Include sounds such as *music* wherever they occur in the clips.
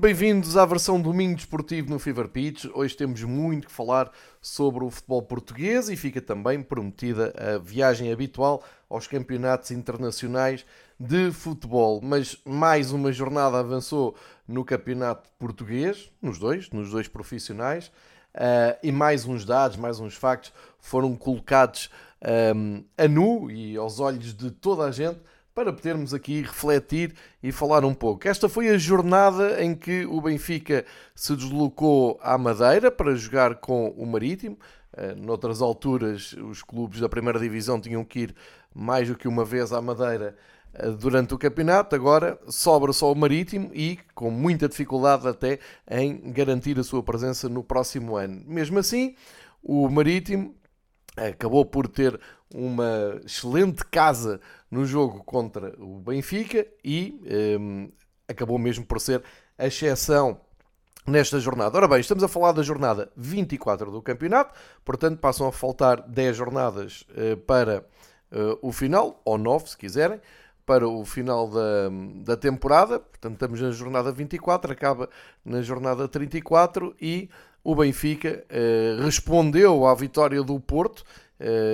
Bem-vindos à versão domingo desportivo no Fever Pitch. Hoje temos muito que falar sobre o futebol português e fica também prometida a viagem habitual aos campeonatos internacionais de futebol. Mas mais uma jornada avançou no campeonato português, nos dois, nos dois profissionais, uh, e mais uns dados, mais uns factos foram colocados um, a nu e aos olhos de toda a gente para podermos aqui refletir e falar um pouco. Esta foi a jornada em que o Benfica se deslocou à Madeira para jogar com o Marítimo. Uh, noutras alturas, os clubes da primeira divisão tinham que ir mais do que uma vez à Madeira uh, durante o campeonato. Agora sobra só o Marítimo e com muita dificuldade até em garantir a sua presença no próximo ano. Mesmo assim, o Marítimo acabou por ter uma excelente casa no jogo contra o Benfica e um, acabou mesmo por ser a exceção nesta jornada. Ora bem, estamos a falar da jornada 24 do campeonato, portanto passam a faltar 10 jornadas uh, para uh, o final, ou 9 se quiserem, para o final da, da temporada. Portanto, estamos na jornada 24, acaba na jornada 34 e o Benfica uh, respondeu à vitória do Porto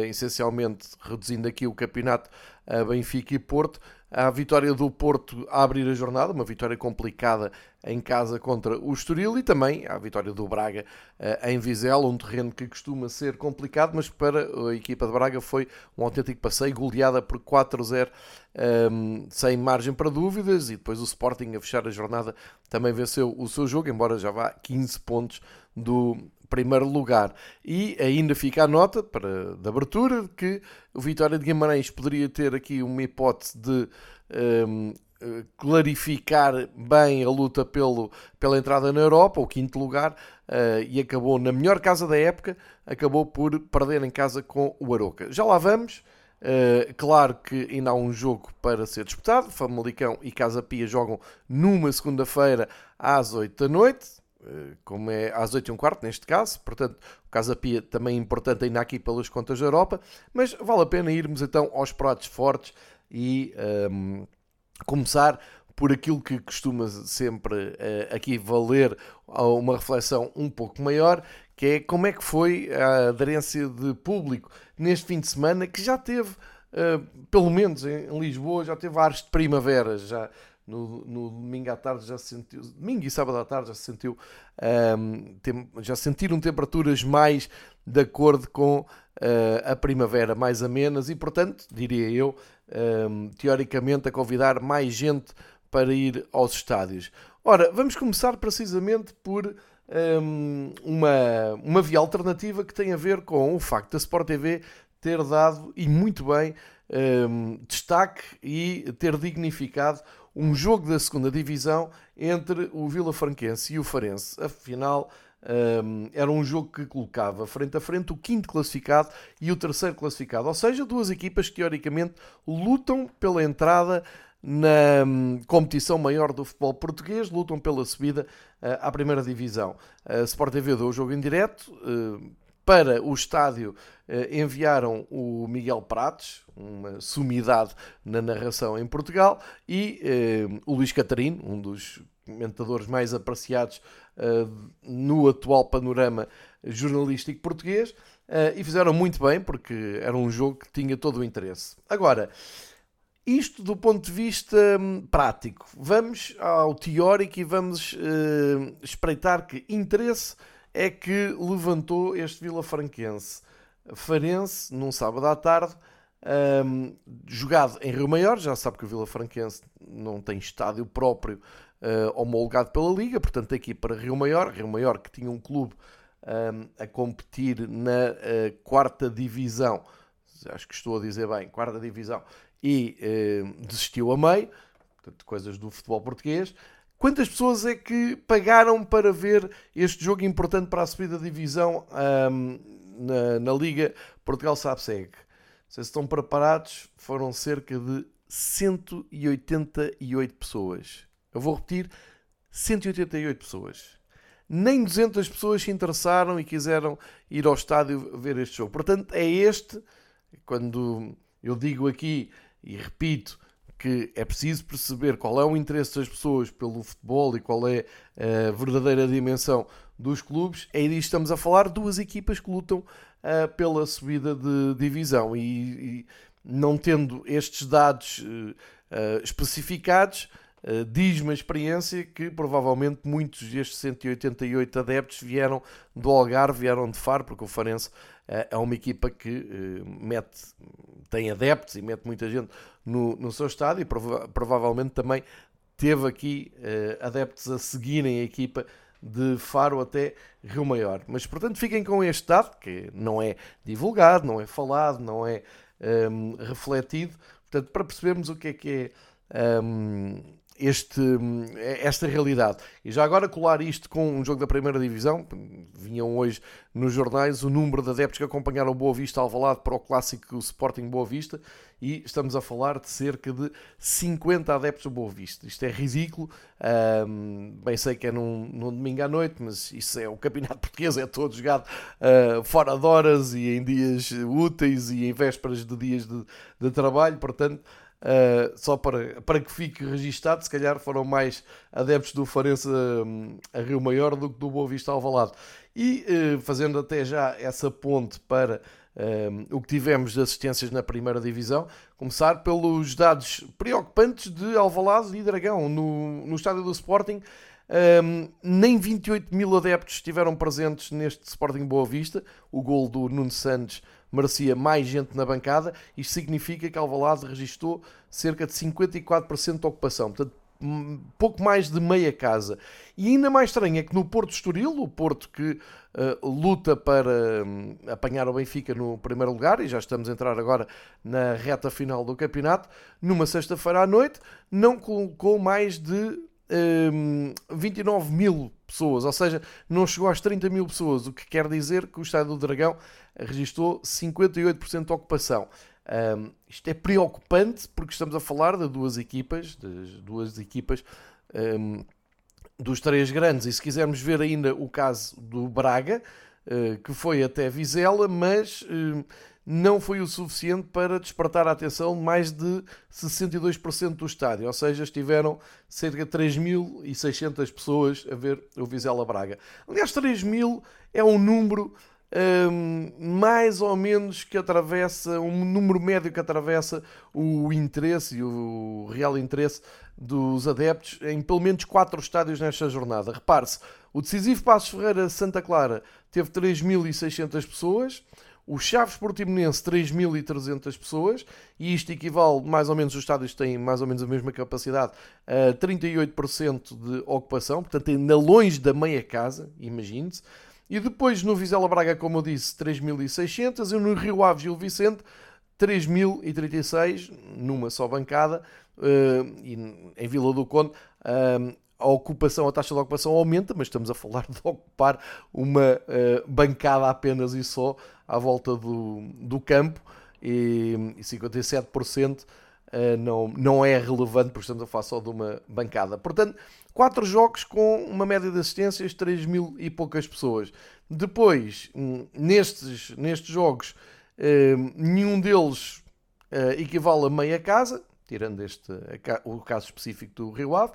essencialmente reduzindo aqui o campeonato a Benfica e Porto. A vitória do Porto a abrir a jornada, uma vitória complicada em casa contra o Estoril e também a vitória do Braga uh, em Vizela, um terreno que costuma ser complicado, mas para a equipa de Braga foi um autêntico passeio, goleada por 4-0, um, ehm, sem margem para dúvidas, e depois o Sporting a fechar a jornada também venceu o seu jogo, embora já vá 15 pontos do primeiro lugar. E ainda fica a nota para, de abertura que o Vitória de Guimarães poderia ter aqui uma hipótese de um, clarificar bem a luta pelo, pela entrada na Europa, o quinto lugar, uh, e acabou na melhor casa da época, acabou por perder em casa com o Aroca. Já lá vamos. Uh, claro que ainda há um jogo para ser disputado. Famalicão e Casa Pia jogam numa segunda-feira às 8 da noite. Eh, como é às 8 e um quarto neste caso, portanto o Casa Pia também é importante ainda aqui pelas contas da Europa, mas vale a pena irmos então aos pratos fortes e um, ehm, começar por aquilo que costuma sempre uh, aqui valer uma reflexão um pouco maior, que é como é que foi a aderência de público neste fim de semana, que já teve, uh, pelo menos em Lisboa, já teve ares de primavera, já no, no, domingo à tarde já se sentiu, domingo e sábado à tarde já se sentiu, um, tem, já sentiram temperaturas mais de acordo com uh, a primavera, mais amenas e, portanto, diria eu, um, teoricamente, a convidar mais gente para ir aos estádios. Ora, vamos começar precisamente por um, uma, uma via alternativa que tem a ver com o facto da Sport TV ter dado, e muito bem, destaque e ter dignificado um jogo da segunda divisão entre o Vila Franquense e o Farense. Afinal, um, era um jogo que colocava frente a frente o quinto classificado e o terceiro classificado. Ou seja, duas equipas que teoricamente lutam pela entrada na um, competição maior do futebol português, lutam pela subida uh, à primeira divisão. A Sport TV deu o jogo em direto. Uh, para o estádio eh, enviaram o Miguel Prates, uma sumidade na narração em Portugal, e eh, o Luís Catarino, um dos comentadores mais apreciados eh, no atual panorama jornalístico português, e fizeram muito bem, porque era um jogo que tinha todo o interesse. Agora, isto do ponto de vista hum, prático. Vamos ao teórico e vamos espreitar que interesse é que levantou este Vila Franquense. Farense, num sábado à tarde, um, jogado em Rio Maior, já sabe que o Vila Franquense não tem estádio próprio uh, homologado pela Liga, portanto tem que ir para Rio Maior. Rio Maior que tinha um clube um, a competir na uh, quarta divisão, acho que estou a dizer bem, quarta divisão, e uh, desistiu a meio, portanto, coisas do futebol português. Quantas pessoas é que pagaram para ver este jogo importante para a subida da divisão um, na, na, Liga Portugal Sabe-Segue? Se estão preparados, foram cerca de 188 pessoas. Eu vou repetir: 188 pessoas. Nem 200 pessoas se interessaram e quiseram ir ao estádio ver este jogo. Portanto, é este, quando eu digo aqui e repito, que é preciso perceber qual é o interesse das pessoas pelo futebol e qual é a verdadeira dimensão dos clubes, é disto estamos a falar, duas equipas que lutam uh, pela subida de divisão. E, e não tendo estes dados uh, uh, especificados, diz-me a experiência que provavelmente muitos destes 188 adeptos vieram do Algarve, vieram de Faro, porque o Farense é uma equipa que mete, tem adeptos e mete muita gente no, no seu estádio e prova provavelmente também teve aqui adeptos a seguirem a equipa de Faro até Rio Maior. Mas, portanto, fiquem com este dado, que não é divulgado, não é falado, não é um, refletido, portanto, para percebermos o que é que é um, este, esta realidade. E já agora colar isto com um jogo da primeira divisão, vinham hoje nos jornais o número de adeptos que acompanharam Boa Vista Alvalade para o clássico Sporting Boa Vista e estamos a falar de cerca de 50 adeptos do Boa Vista. Isto é ridículo, um, bem sei que é num, num, domingo à noite, mas isso é o campeonato *laughs* português, é todo jogado uh, fora de horas e em dias úteis e em vésperas de dias de, de trabalho, portanto Uh, só para, para que fique registado, se calhar foram mais adeptos do Farense um, a Rio Maior do que do Boa Vista Alvalade. E uh, fazendo até já essa ponte para um, o que tivemos de assistências na primeira divisão, começar pelos dados preocupantes de Alvalade e Dragão. No, no estádio do Sporting, um, nem 28 mil adeptos estiveram presentes neste Sporting Boa Vista. O gol do Nuno Santos merecia mais gente na bancada. Isto significa que Alvalade registrou cerca de 54% de ocupação. Portanto, pouco mais de meia casa. E ainda mais estranho é que no Porto Estoril, o Porto que uh, luta para um, apanhar o Benfica no primeiro lugar, e já estamos a entrar agora na reta final do campeonato, numa sexta-feira à noite, não colocou mais de um, 29 mil pessoas, ou seja, não chegou às 30 mil pessoas, o que quer dizer que o Estádio do Dragão registrou 58% de ocupação. Um, isto é preocupante porque estamos a falar de duas equipas, das duas equipas um, dos três grandes. E se quisermos ver ainda o caso do Braga, uh, que foi até Vizela, mas uh, não foi o suficiente para despertar a atenção de mais de 62% do estádio, ou seja, estiveram cerca de 3.600 pessoas a ver o Vizela Braga. Aliás, 3.000 é um número um, mais ou menos que atravessa, um número médio que atravessa o interesse e o real interesse dos adeptos em pelo menos quatro estádios nesta jornada. Repare-se, o decisivo Passos Ferreira Santa Clara teve 3.600 pessoas, o Chaves Portimonense 3.300 pessoas, e isto equivale, mais ou menos, os estádios têm mais ou menos a mesma capacidade, a 38% de ocupação, portanto ainda longe da meia casa, imagine-se. E depois no Vizela Braga, como eu disse, 3.600 e no Rio Ave Gil Vicente 3.036 numa só bancada uh, e em Vila do Conde uh, a ocupação, a taxa de ocupação aumenta, mas estamos a falar de *laughs* ocupar uma uh, bancada apenas e só à volta do, do campo e, e 57% não, não é relevante, porque estamos a falar só de uma bancada. Portanto, Quatro jogos com uma média de assistências, 3 mil e poucas pessoas. Depois, hum, nestes, nestes jogos, hum, nenhum deles eh, equivale a meia casa, tirando este, o caso específico do Rio Ave.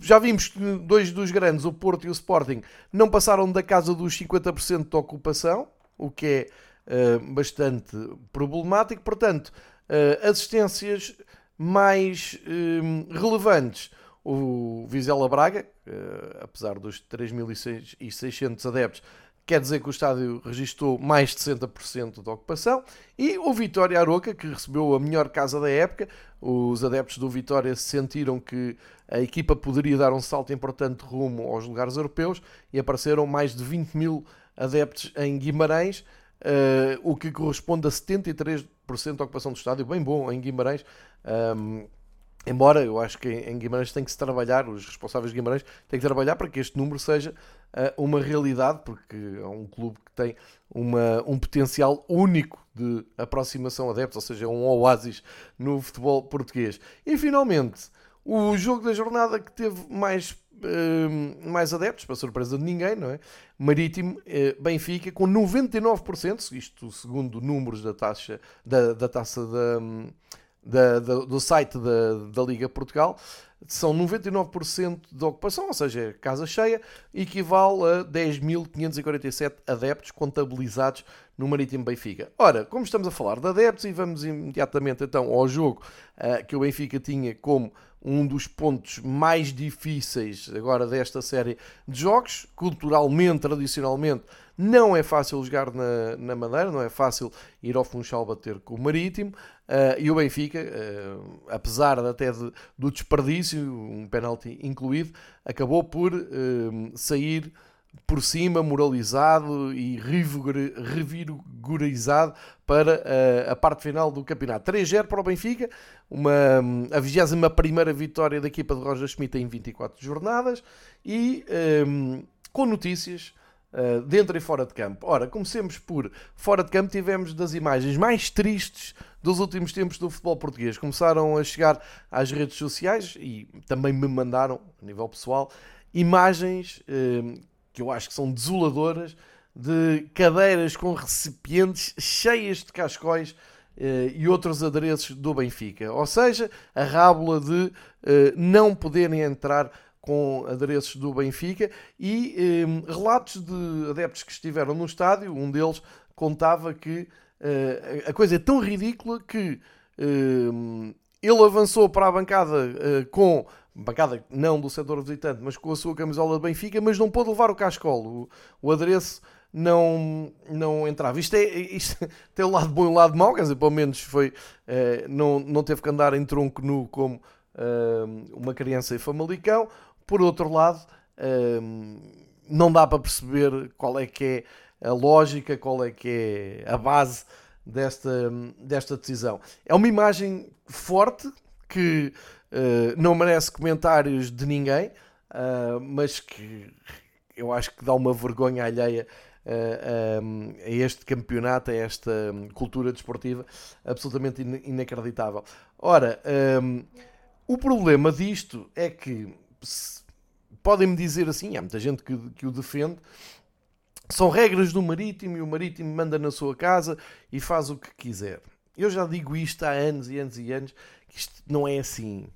Já vimos que dois dos grandes, o Porto e o Sporting, não passaram da casa dos 50% de ocupação, o que é uh, bastante problemático. Portanto, uh, assistências mais uh, relevantes o Vizela Braga, uh, apesar dos 3.600 adeptos, quer dizer que o estádio registrou mais de 60% de ocupação. E o Vitória Aroca, que recebeu a melhor casa da época. Os adeptos do Vitória sentiram que a equipa poderia dar um salto importante rumo aos lugares europeus e apareceram mais de 20 mil adeptos em Guimarães, uh, o que corresponde a 73% de ocupação do estádio. Bem bom em Guimarães. Um, Embora eu acho que em Guimarães tem que se trabalhar, os responsáveis de Guimarães têm que trabalhar para que este número seja uh, uma realidade, porque é um clube que tem uma, um potencial único de aproximação a adeptos, ou seja, um oásis no futebol português. E finalmente, o jogo da jornada que teve mais, mais adeptos, para surpresa de ninguém, não é? Marítimo uh, Benfica, com 99%, isto segundo números da taxa da, da taça da. Da, da, do site da, da Liga Portugal, são 99% de ocupação, ou seja, é casa cheia, equivale a 10.547 adeptos contabilizados no Marítimo Benfica. Ora, como estamos a falar de adeptos, e vamos imediatamente então ao jogo uh, que o Benfica tinha como um dos pontos mais difíceis agora desta série de jogos, culturalmente, tradicionalmente, não é fácil jogar na, na Madeira, não é fácil ir ao Funchal bater com o Marítimo. Uh, e o Benfica, uh, apesar até de, do desperdício, um penalti incluído, acabou por uh, sair por cima, moralizado e revigorizado para a parte final do campeonato. 3-0 para o Benfica, uma, a 21 vitória da equipa de Roger Schmidt em 24 jornadas e um, com notícias uh, dentro e fora de campo. Ora, comecemos por fora de campo, tivemos das imagens mais tristes dos últimos tempos do futebol português. Começaram a chegar às redes sociais e também me mandaram, a nível pessoal, imagens uh, que eu acho que são desoladoras de cadeiras com recipientes cheias de cascóis Uh, e outros adereços do Benfica. Ou seja, a rábula de uh, não poderem entrar com adereços do Benfica e eh, relatos de adeptos que estiveram no estádio. Um deles contava que eh, a coisa é tão ridícula que eh, ele avançou para a bancada eh, com bancada não do setor visitante, mas com a sua camisola de Benfica, mas não pôde levar o cascolo. O, o adereço não, não entrava. Isto, é, isto *laughs* tem o lado bom e o lado mau, quer dizer, pelo menos foi, eh, não, não teve que andar em tronco nu como eh, uma criança em Famalicão. Por outro lado, hum, não dá para perceber qual é que é a lógica, qual é que é a base desta, desta decisão. É uma imagem forte que não merece comentários de ninguém, uh, mas que eu acho que dá uma vergonha alheia uh, a este campeonato, a esta cultura desportiva absolutamente inacreditável. Ora, um, o problema disto é que podem-me dizer assim, há muita gente que, que o defende, são regras do marítimo e o marítimo manda na sua casa e faz o que quiser. Eu já digo isto há anos e anos e anos, que isto não é assim.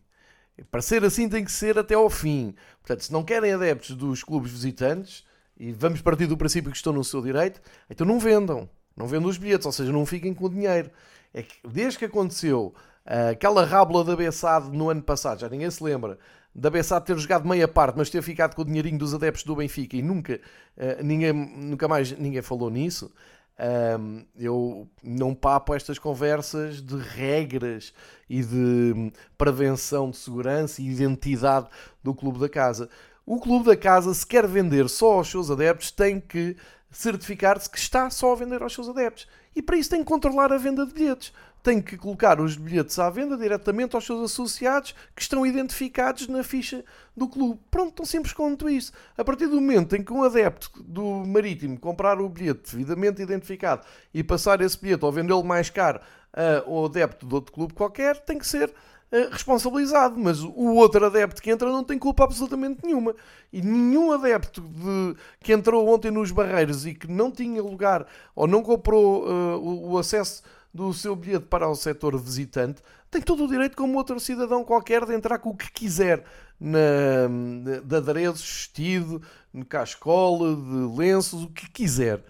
Para ser assim tem que ser até ao fim. Portanto, se não querem adeptos dos clubes visitantes, e vamos partir do princípio que estão no seu direito, então não vendam. Não vendam os bilhetes, ou seja, não fiquem com o dinheiro. É que desde que aconteceu uh, aquela rábula da Bessade no ano passado, já ninguém se lembra, da Bessade ter jogado meia parte, mas ter ficado com o dinheirinho dos adeptos do Benfica e nunca, uh, ninguém, nunca mais ninguém falou nisso. Um, eu não papo estas conversas de regras e de prevenção de segurança e identidade do clube da casa. O clube da casa, se quer vender só aos seus adeptos, tem que certificar-se que está só a vender aos seus adeptos. E para isso tem que controlar a venda de bilhetes tem que colocar os bilhetes à venda diretamente aos seus associados que estão identificados na ficha do clube. Pronto, tão simples quanto isso. A partir do momento em que um adepto do Marítimo comprar o bilhete devidamente identificado e passar esse bilhete ou vendê-lo mais caro ao adepto de outro clube qualquer, tem que ser responsabilizado, mas o outro adepto que entra não tem culpa absolutamente nenhuma. E nenhum adepto de, que entrou ontem nos Barreiros e que não tinha lugar ou não comprou uh, o, o acesso do seu bilhete para o setor visitante, tem todo o direito, como outro cidadão qualquer, de entrar com o que quiser na, de adereços, vestido, no cascola, de lenços, o que quiser.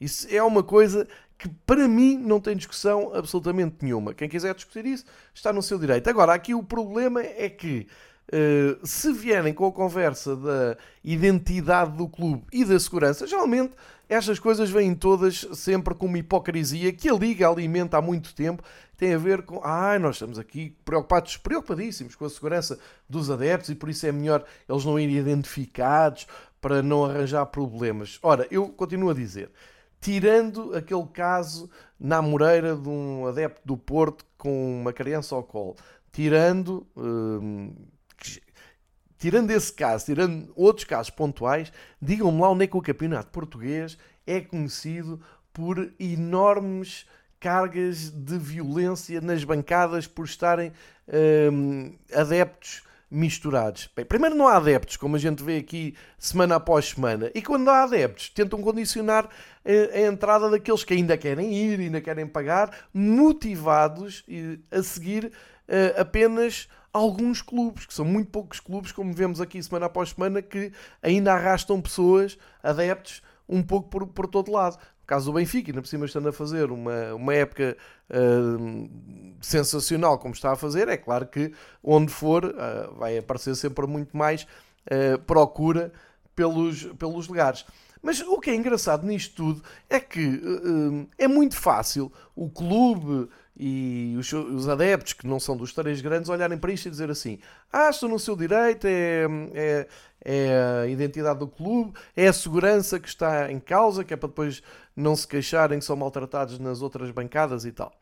Isso é uma coisa que para mim não tem discussão absolutamente nenhuma. Quem quiser discutir isso está no seu direito. Agora, aqui o problema é que uh, se vierem com a conversa da identidade do clube e da segurança, geralmente estas coisas vêm todas sempre com uma hipocrisia que a Liga alimenta há muito tempo. Tem a ver com, ah, nós estamos aqui preocupados, preocupadíssimos com a segurança dos adeptos e por isso é melhor eles não irem identificados para não arranjar problemas. Ora, eu continuo a dizer, tirando aquele caso na Moreira de um adepto do Porto com uma criança ao colo, tirando. Hum, tirando esse caso, tirando outros casos pontuais, digam-me lá onde é que o campeonato português é conhecido por enormes cargas de violência nas bancadas por estarem hum, adeptos misturados. Bem, primeiro não há adeptos, como a gente vê aqui semana após semana, e quando há adeptos, tentam condicionar eh, a entrada daqueles que ainda querem ir, ainda querem pagar, motivados a seguir eh, apenas alguns clubes, que são muito poucos clubes, como vemos aqui semana após semana, que ainda arrastam pessoas, adeptos, um pouco por, por todo lado caso do Benfica, ainda por cima estando a fazer uma, uma época uh, sensacional como está a fazer, é claro que onde for uh, vai aparecer sempre muito mais uh, procura pelos, pelos lugares. Mas o que é engraçado nisto tudo é que é muito fácil o clube e os, os, adeptos que não são dos três grandes olharem para isto e dizer assim: ah, no seu direito, é, é, é, a identidade do clube, é a segurança que está em causa, que é para depois não se queixarem que são maltratados nas outras bancadas e tal.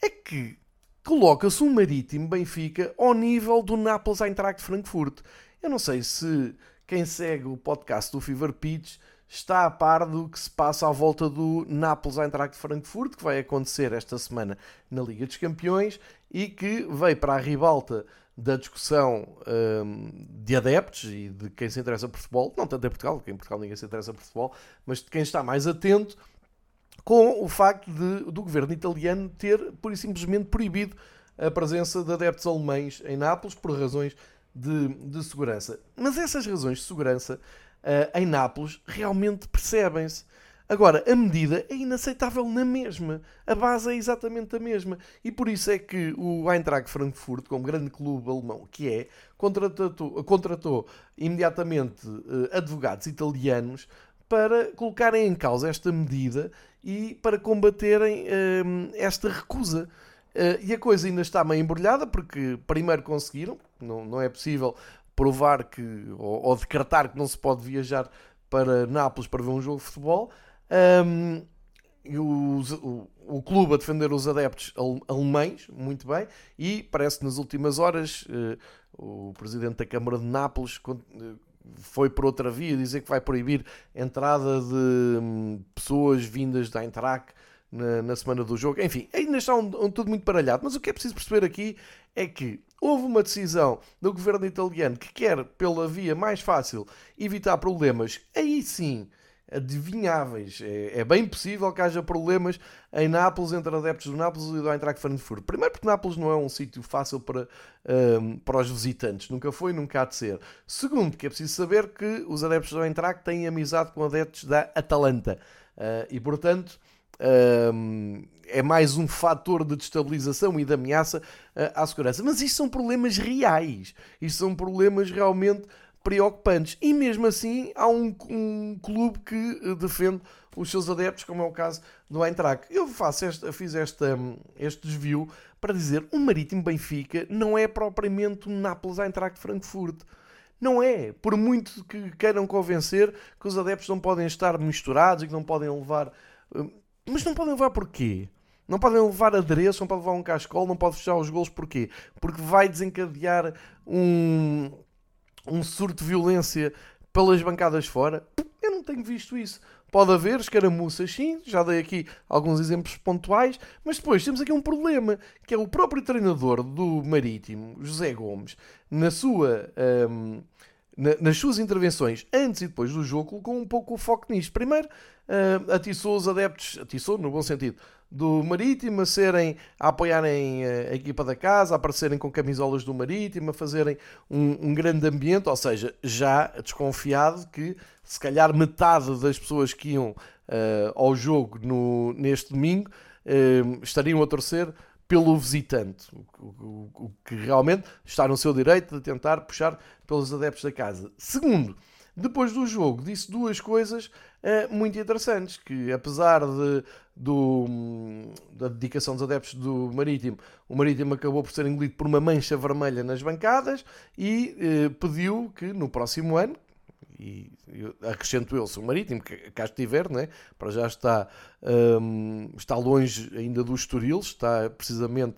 É que coloca-se um Marítimo Benfica ao nível do Nápoles Eintracht Frankfurt. Eu não sei se quem segue o podcast do Fever Pitch está a par do que se passa à volta do Nápoles Eintracht Frankfurt, que vai acontecer esta semana na Liga dos Campeões e que veio para a ribalta da discussão um, de adeptos e de quem se interessa por futebol, não tanto em Portugal, porque em Portugal ninguém se interessa por futebol, mas de quem está mais atento com o facto de, do governo italiano ter, por e simplesmente, proibido a presença de adeptos alemães em Nápoles por razões de, de segurança. Mas essas razões de segurança em Nápoles realmente percebem-se. Agora, a medida é inaceitável na mesma. A base é exatamente a mesma. E por isso é que o Eintracht Frankfurt, como grande clube alemão que é, contratou, contratou imediatamente uh, advogados italianos para colocarem em causa esta medida e para combaterem uh, esta recusa. Uh, e a coisa ainda está meio embrulhada, porque primeiro conseguiram, não, não é possível provar que, ou, ou, decretar que não se pode viajar para Nápoles para ver um jogo de futebol. Um, e o, o, o, clube a defender os adeptos alemães, muito bem, e parece que nas últimas horas uh, o presidente da Câmara de Nápoles uh, foi por outra via dizer que vai proibir a entrada de um, pessoas vindas da Eintracht na, na, semana do jogo. Enfim, ainda está um, um, tudo muito baralhado, mas o que é preciso perceber aqui é que houve uma decisão do governo italiano que quer, pela via mais fácil, evitar problemas, aí sim, adivinháveis. É, é, bem possível que haja problemas em Nápoles entre adeptos do Nápoles e do Eintracht Frankfurt. Primeiro porque Nápoles não é um sítio fácil para, um, para os visitantes. Nunca foi, nunca há de ser. Segundo, que é preciso saber que os adeptos do Eintracht têm amizade com adeptos da Atalanta. Uh, e, portanto, um, é mais um fator de destabilização e de ameaça uh, à segurança. Mas isto são problemas reais. Isto são problemas realmente preocupantes. E mesmo assim, há um, um clube que eh, defende os seus adeptos, como é o caso do Eintracht. Eu faço esta, fiz esta, este desvio para dizer o Marítimo Benfica não é propriamente um Nápoles Eintracht Frankfurt. Não é. Por muito que queiram convencer que os adeptos não podem estar misturados e que não podem levar. Mas não podem levar porquê? Não podem levar adereço, não podem levar um cascol, não podem fechar os gols porquê? Porque vai desencadear um, um surto de violência pelas bancadas fora. Eu não tenho visto isso. Pode haver escaramuças, sim, já dei aqui alguns exemplos pontuais, mas depois temos aqui um problema, que é o próprio treinador do Marítimo, José Gomes, na sua, um, nas suas intervenções antes e depois do jogo, colocou um pouco o foco nisto. Primeiro, uh, atiçou os adeptos, atiçou no bom sentido, do Marítimo a serem a apoiarem a equipa da casa, a aparecerem com camisolas do Marítimo, a fazerem um, um, grande ambiente, ou seja, já desconfiado que se calhar metade das pessoas que iam uh, ao jogo no, neste domingo uh, estariam a torcer pelo visitante, o, que realmente está no seu direito de tentar puxar pelos adeptos da casa. Segundo, depois do jogo, disse duas coisas uh, muito interessantes, que apesar de, do, da dedicação dos adeptos do Marítimo, o Marítimo acabou por ser engolido por uma mancha vermelha nas bancadas e uh, pediu que no próximo ano, e acrescento eu, o Marítimo que cá estiver, né, para já está, um, está longe ainda do Estoril, está precisamente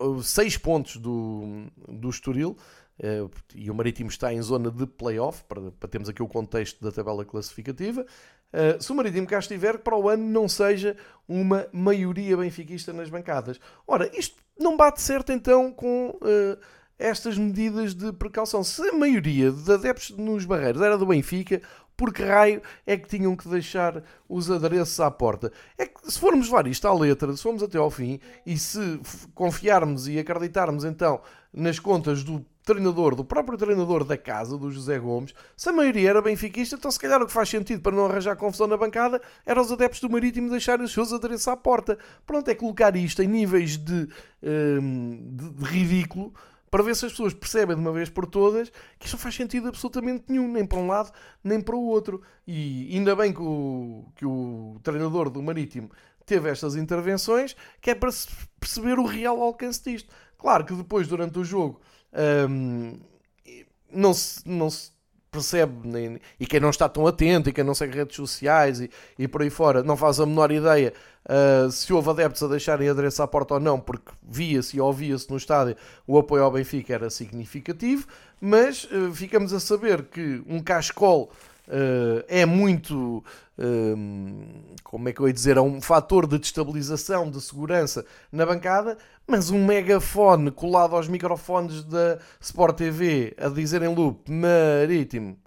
um, seis pontos do, do Estoril, Uh, e o Marítimo está em zona de playoff, para, para termos aqui o contexto da tabela classificativa. Uh, se o Marítimo cá estiver, para o ano não seja uma maioria benfiquista nas bancadas. Ora, isto não bate certo então com uh, estas medidas de precaução. Se a maioria de adeptos nos barreiros era do Benfica, por que raio é que tinham que deixar os adereços à porta? É que se formos levar isto à letra, se formos até ao fim e se confiarmos e acreditarmos então nas contas do treinador, do próprio treinador da casa, do José Gomes, se a maioria era benfiquista, então se calhar o que faz sentido para não arranjar confusão na bancada era os adeptos do Marítimo deixarem os seus adereços à porta. Pronto, é colocar isto em níveis de, hum, de, de ridículo para ver se as pessoas percebem de uma vez por todas que isto não faz sentido absolutamente nenhum, nem para um lado nem para o outro. E ainda bem que o, que o treinador do Marítimo teve estas intervenções, que é para perceber o real alcance disto. Claro que depois, durante o jogo, hum, não, se, não se percebe, nem, e quem não está tão atento, e quem não segue redes sociais e, e por aí fora, não faz a menor ideia uh, se houve adeptos a deixarem adereço à porta ou não, porque via-se e ouvia-se no estádio o apoio ao Benfica era significativo, mas uh, ficamos a saber que um cascol uh, é muito como é que eu ia dizer, é um fator de destabilização, de segurança na bancada, mas um megafone colado aos microfones da Sport TV a dizer em loop marítimo,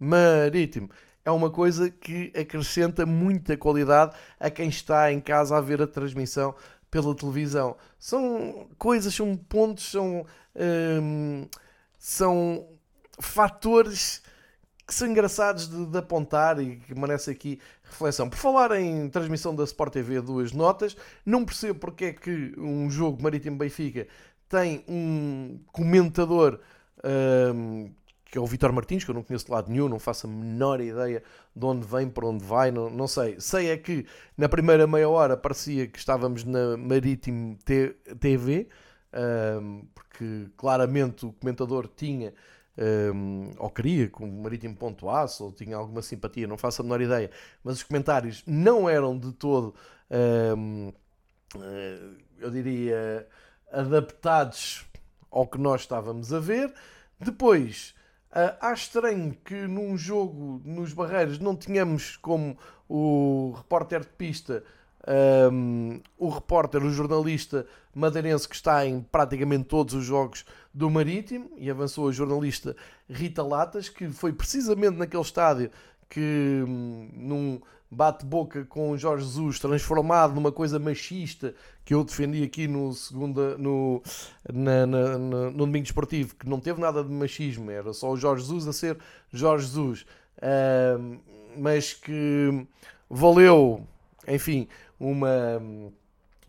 marítimo, é uma coisa que acrescenta muita qualidade a quem está em casa a ver a transmissão pela televisão. São coisas, são pontos, são, hum, são fatores que são engraçados de, de, apontar e que merece aqui reflexão. Por falar em transmissão da Sport TV, duas notas. Não percebo porque é que um jogo Marítimo Benfica tem um comentador um, que é o Vitor Martins, que eu não conheço de lado nenhum, não faço a menor ideia de onde vem, para onde vai, não, não sei. Sei é que na primeira meia hora parecia que estávamos na Marítimo TV, porque claramente o comentador tinha ou queria que o Marítimo pontuasse, ou tinha alguma simpatia, não faço a menor ideia, mas os comentários não eram de todo, eh, eu diria, adaptados ao que nós estávamos a ver. Depois, uh, acho estranho que num jogo nos Barreiros não tínhamos como o repórter de pista um, o repórter, o jornalista madeirense que está em praticamente todos os jogos do Marítimo e avançou a jornalista Rita Latas, que foi precisamente naquele estádio que hum, num bate-boca com Jorge Jesus transformado numa coisa machista que eu defendi aqui no segunda no, na, na, na, no domingo esportivo que não teve nada de machismo era só o Jorge Jesus a ser Jorge Jesus uh, mas que valeu enfim uma,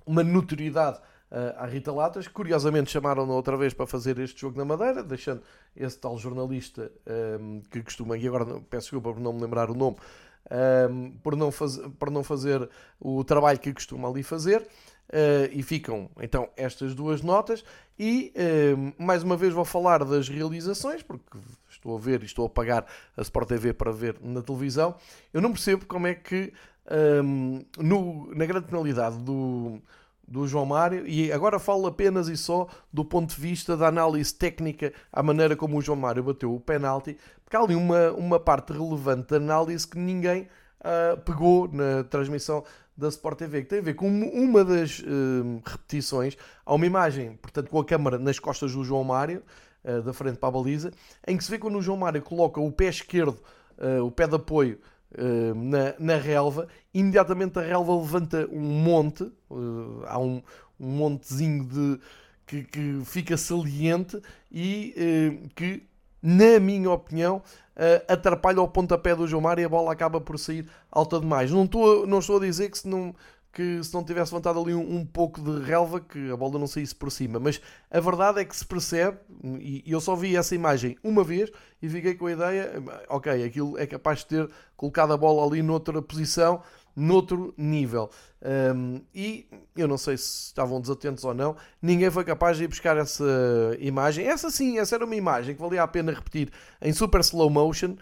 uma notoriedade uh, à Rita Latas. Curiosamente chamaram-na outra vez para fazer este jogo na Madeira, deixando esse tal jornalista um, que costuma, e agora peço desculpa por não me lembrar o nome, um, por, não faz, por não fazer o trabalho que costuma ali fazer. Uh, e ficam então estas duas notas. E uh, mais uma vez vou falar das realizações, porque estou a ver e estou a pagar a Sport TV para ver na televisão. Eu não percebo como é que um, no, na grande penalidade do, do João Mário, e agora falo apenas e só do ponto de vista da análise técnica à maneira como o João Mário bateu o penalti, porque há ali uma, uma parte relevante da análise que ninguém uh, pegou na transmissão da Sport TV, que tem a ver com uma das uh, repetições, há uma imagem, portanto, com a câmara nas costas do João Mário, uh, da frente para a baliza, em que se vê quando o João Mário coloca o pé esquerdo, uh, o pé de apoio, Uh, na, na relva, imediatamente a relva levanta um monte, uh, há um, um montezinho de, que, que fica saliente e uh, que, na minha opinião, atrapalha o pontapé do Mário e a bola acaba por sair alta demais. Não estou, não estou a dizer que se não, que se não tivesse levantado ali um, um, pouco de relva, que a bola não saísse por cima. Mas a verdade é que se percebe, e, eu só vi essa imagem uma vez e fiquei com a ideia, ok, aquilo é capaz de ter colocado a bola ali noutra posição, noutro nível. Um, e eu não sei se estavam desatentos ou não, ninguém foi capaz de ir buscar essa imagem. Essa sim, essa era uma imagem que valia a pena repetir em super slow motion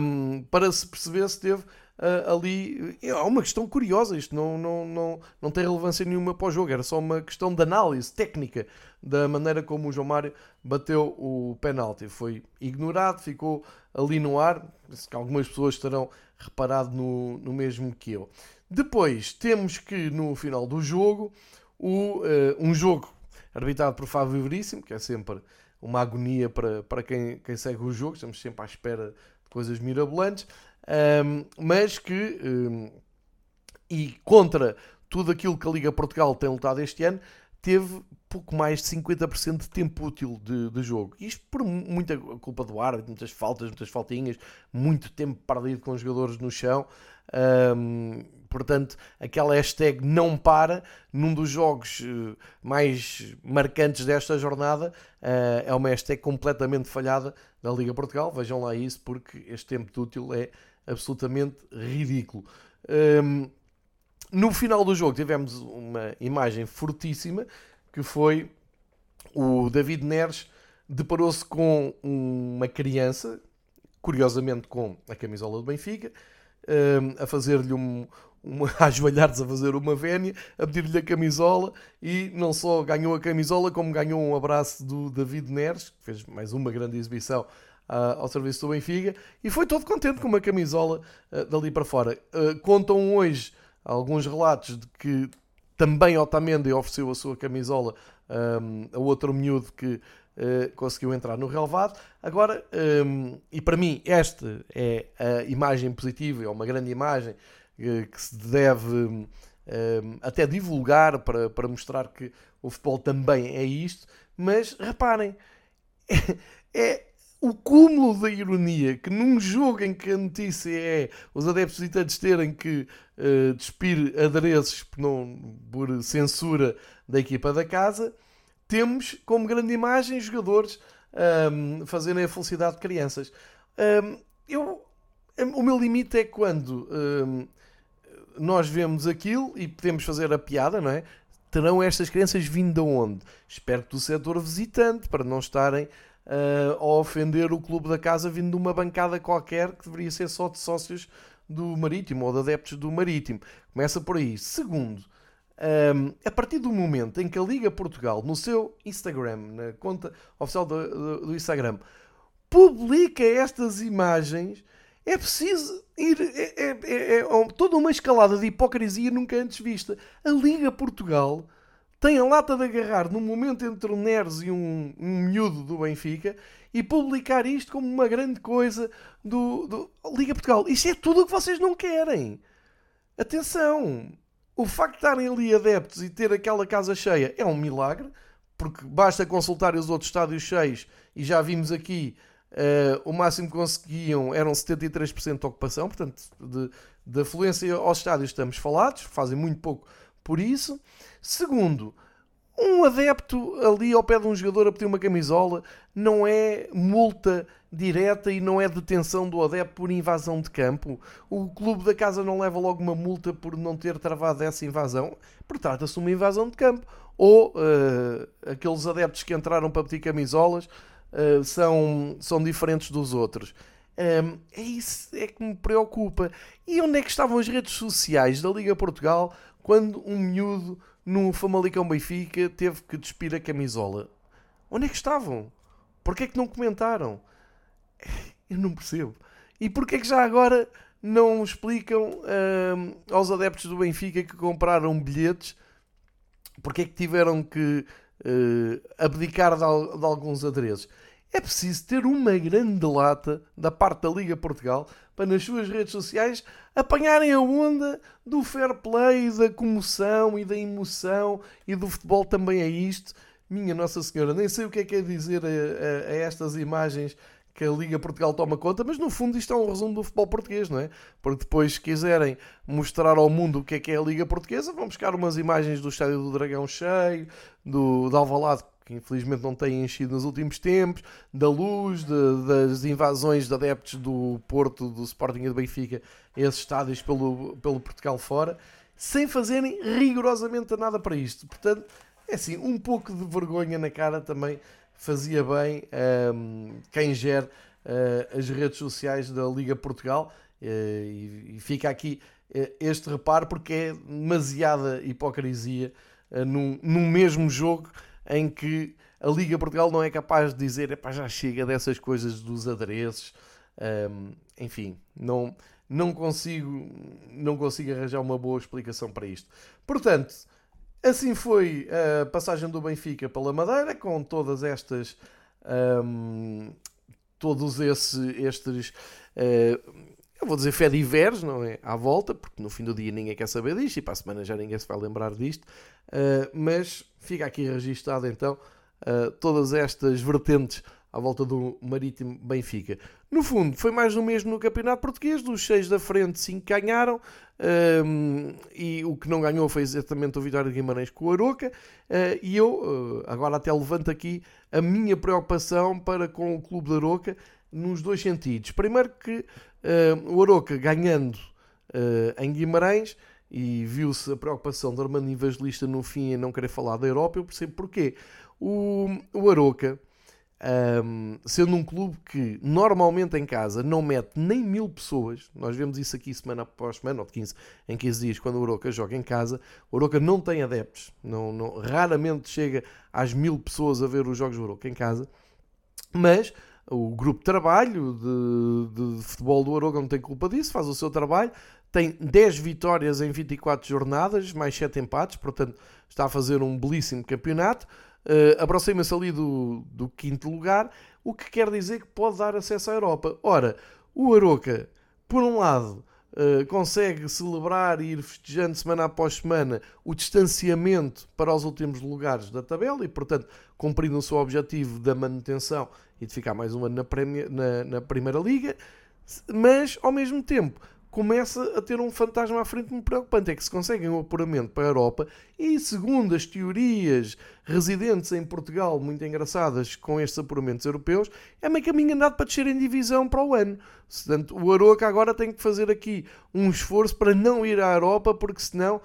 um, para se perceber se teve uh, ali. É uma questão curiosa, isto não, não, não, não tem relevância nenhuma para o jogo, era só uma questão de análise técnica da maneira como o João Mário bateu o penalti. Foi ignorado, ficou ali no ar. Que algumas pessoas estarão reparado no, no mesmo que eu. Depois temos que no final do jogo, o, uh, um jogo arbitrado por Fábio Veríssimo, que é sempre uma agonia para, para quem, quem segue o jogo, estamos sempre à espera de coisas mirabolantes, um, mas que, um, e contra tudo aquilo que a Liga Portugal tem lutado este ano, teve pouco mais de 50% de tempo útil de, de, jogo. Isto por muita culpa do árbitro, muitas faltas, muitas faltinhas, muito tempo perdido com os jogadores no chão. Um, portanto, aquela hashtag não para, num dos jogos eh, mais marcantes desta jornada, uh, é uma hashtag completamente falhada da Liga Portugal. Vejam lá isso, porque este tempo útil é absolutamente ridículo. Um, no final do jogo tivemos uma imagem fortíssima que foi o David Neres deparou-se com uma criança, curiosamente com a camisola do Benfica, a fazer-lhe um, uma, *laughs* a ajoelhar-se a fazer uma vénia, a pedir-lhe a camisola e não só ganhou a camisola, como ganhou um abraço do David Neres, que fez mais uma grande exibição ao serviço do Benfica, e foi todo contente com uma camisola uh, dali para fora. Uh, contam hoje alguns relatos de que também Otamendi ofereceu a sua camisola um, a outro miúdo que uh, conseguiu entrar no relevado. Agora, um, e para mim, esta é a imagem positiva, é uma grande imagem uh, que se deve um, até divulgar para, para mostrar que o futebol também é isto. Mas reparem, *laughs* é o cúmulo da ironia que num jogo em que a notícia é os adeptos visitantes terem que uh, despir adereços por, não, por censura da equipa da casa, temos como grande imagem jogadores um, ehm, fazerem a felicidade de crianças. Um, ehm, eu, o meu limite é quando um, ehm, nós vemos aquilo e podemos fazer a piada, não é? Terão estas crianças vindo de onde? Espero que do setor visitante, para não estarem uh, a ofender o clube da casa vindo de uma bancada qualquer que deveria ser só de sócios do Marítimo ou de adeptos do Marítimo. Começa por aí. Segundo, um, a partir do momento em que a Liga Portugal, no seu Instagram, na conta oficial do, do, do Instagram, publica estas imagens, é preciso ir. É, é, é, é, toda uma escalada de hipocrisia nunca antes vista. A Liga Portugal tem a lata de agarrar num momento entre o Neres e um, um miúdo do Benfica e publicar isto como uma grande coisa do, do Liga Portugal. Isto é tudo o que vocês não querem. Atenção! O facto de estarem ali adeptos e ter aquela casa cheia é um milagre, porque basta consultar os outros estádios cheios e já vimos aqui uh, o máximo que conseguiam eram 73% de ocupação, portanto, de, de afluência aos estádios estamos falados, fazem muito pouco por isso. Segundo, um adepto ali ao pé de um jogador a pedir uma camisola não é multa direta e não é detenção do adepto por invasão de campo. O clube da casa não leva logo uma multa por não ter travado essa invasão, porque trata-se de uma invasão de campo. Ou uh, aqueles adeptos que entraram para pedir camisolas uh, são, são diferentes dos outros. Um, ehm, é isso é que me preocupa. E onde é que estavam as redes sociais da Liga Portugal quando um miúdo no Famalicão Benfica teve que despir a camisola. Onde é que estavam? Porquê é que não comentaram? Eu não percebo. E porquê é que já agora não explicam hum, aos adeptos do Benfica que compraram bilhetes porque é que tiveram que uh, abdicar de, de alguns adereços? É preciso ter uma grande lata da parte da Liga Portugal para nas suas redes sociais apanharem a onda do fair play, da comoção e da emoção e do futebol também é isto. Minha Nossa Senhora, nem sei o que é que é dizer a, a, a estas imagens que a Liga Portugal toma conta, mas no fundo isto é um resumo do futebol português, não é? Porque depois, se quiserem mostrar ao mundo o que é que é a Liga Portuguesa, vão buscar umas imagens do Estádio do Dragão cheio, do, do Alvalade que infelizmente não têm enchido nos últimos tempos, da luz, de, das invasões de adeptos do Porto, do Sporting e do Benfica, esses estádios pelo, pelo Portugal fora, sem fazerem rigorosamente nada para isto. Portanto, é assim, um pouco de vergonha na cara também fazia bem um, quem gera uh, as redes sociais da Liga Portugal. Uh, e, e, fica aqui uh, este reparo porque é demasiada hipocrisia num, num mesmo jogo em que a Liga Portugal não é capaz de dizer já chega dessas coisas dos adereços. Um, enfim, não, não, consigo, não consigo arranjar uma boa explicação para isto. Portanto, assim foi a passagem do Benfica pela Madeira, com todas estas um, todos esse, estes, uh, eu vou dizer fé diversos, não é? À volta, porque no fim do dia ninguém quer saber disto e para a semana já ninguém se vai lembrar disto, uh, mas fica aqui registado então uh, todas estas vertentes à volta do Marítimo Benfica. No fundo, foi mais do mesmo no Campeonato Português, dos seis da frente, cinco ganharam, um, e o que não ganhou foi exatamente o Vitória de Guimarães com o Aroca, uh, e eu uh, agora até levanto aqui a minha preocupação para com o Clube de Aroca, nos dois sentidos. Primeiro que uh, o Aroca ganhando em Guimarães, e viu-se a preocupação do Armando Evangelista no fim em não querer falar da Europa, eu percebo porquê. O, o Aroca um, sendo um clube que normalmente em casa não mete nem mil pessoas, nós vemos isso aqui semana após semana, ou de 15 em 15 dias, quando o Oroca joga em casa, o Oroca não tem adeptos, não, não, raramente chega às mil pessoas a ver os jogos do Oroca em casa, mas o grupo de trabalho de, de futebol do Oroca não tem culpa disso, faz o seu trabalho, tem 10 vitórias em 24 jornadas, mais 7 empates, portanto está a fazer um belíssimo campeonato uh, aproxima-se ali do, do quinto lugar, o que quer dizer que pode dar acesso à Europa. Ora, o Aroca, por um lado, uh, consegue celebrar e ir festejando semana após semana o distanciamento para os últimos lugares da tabela e, portanto, cumprindo o seu objetivo da manutenção e de ficar mais um ano na, na, na Primeira Liga, mas, ao mesmo tempo, começa a ter um fantasma à frente muito preocupante. É que se conseguem o apuramento para a Europa e, segundo as teorias residentes em Portugal, muito engraçadas com estes apuramentos europeus, é meio caminho andado para descer em divisão para o ano. Portanto, o Aroca agora tem que fazer aqui um esforço para não ir à Europa, porque senão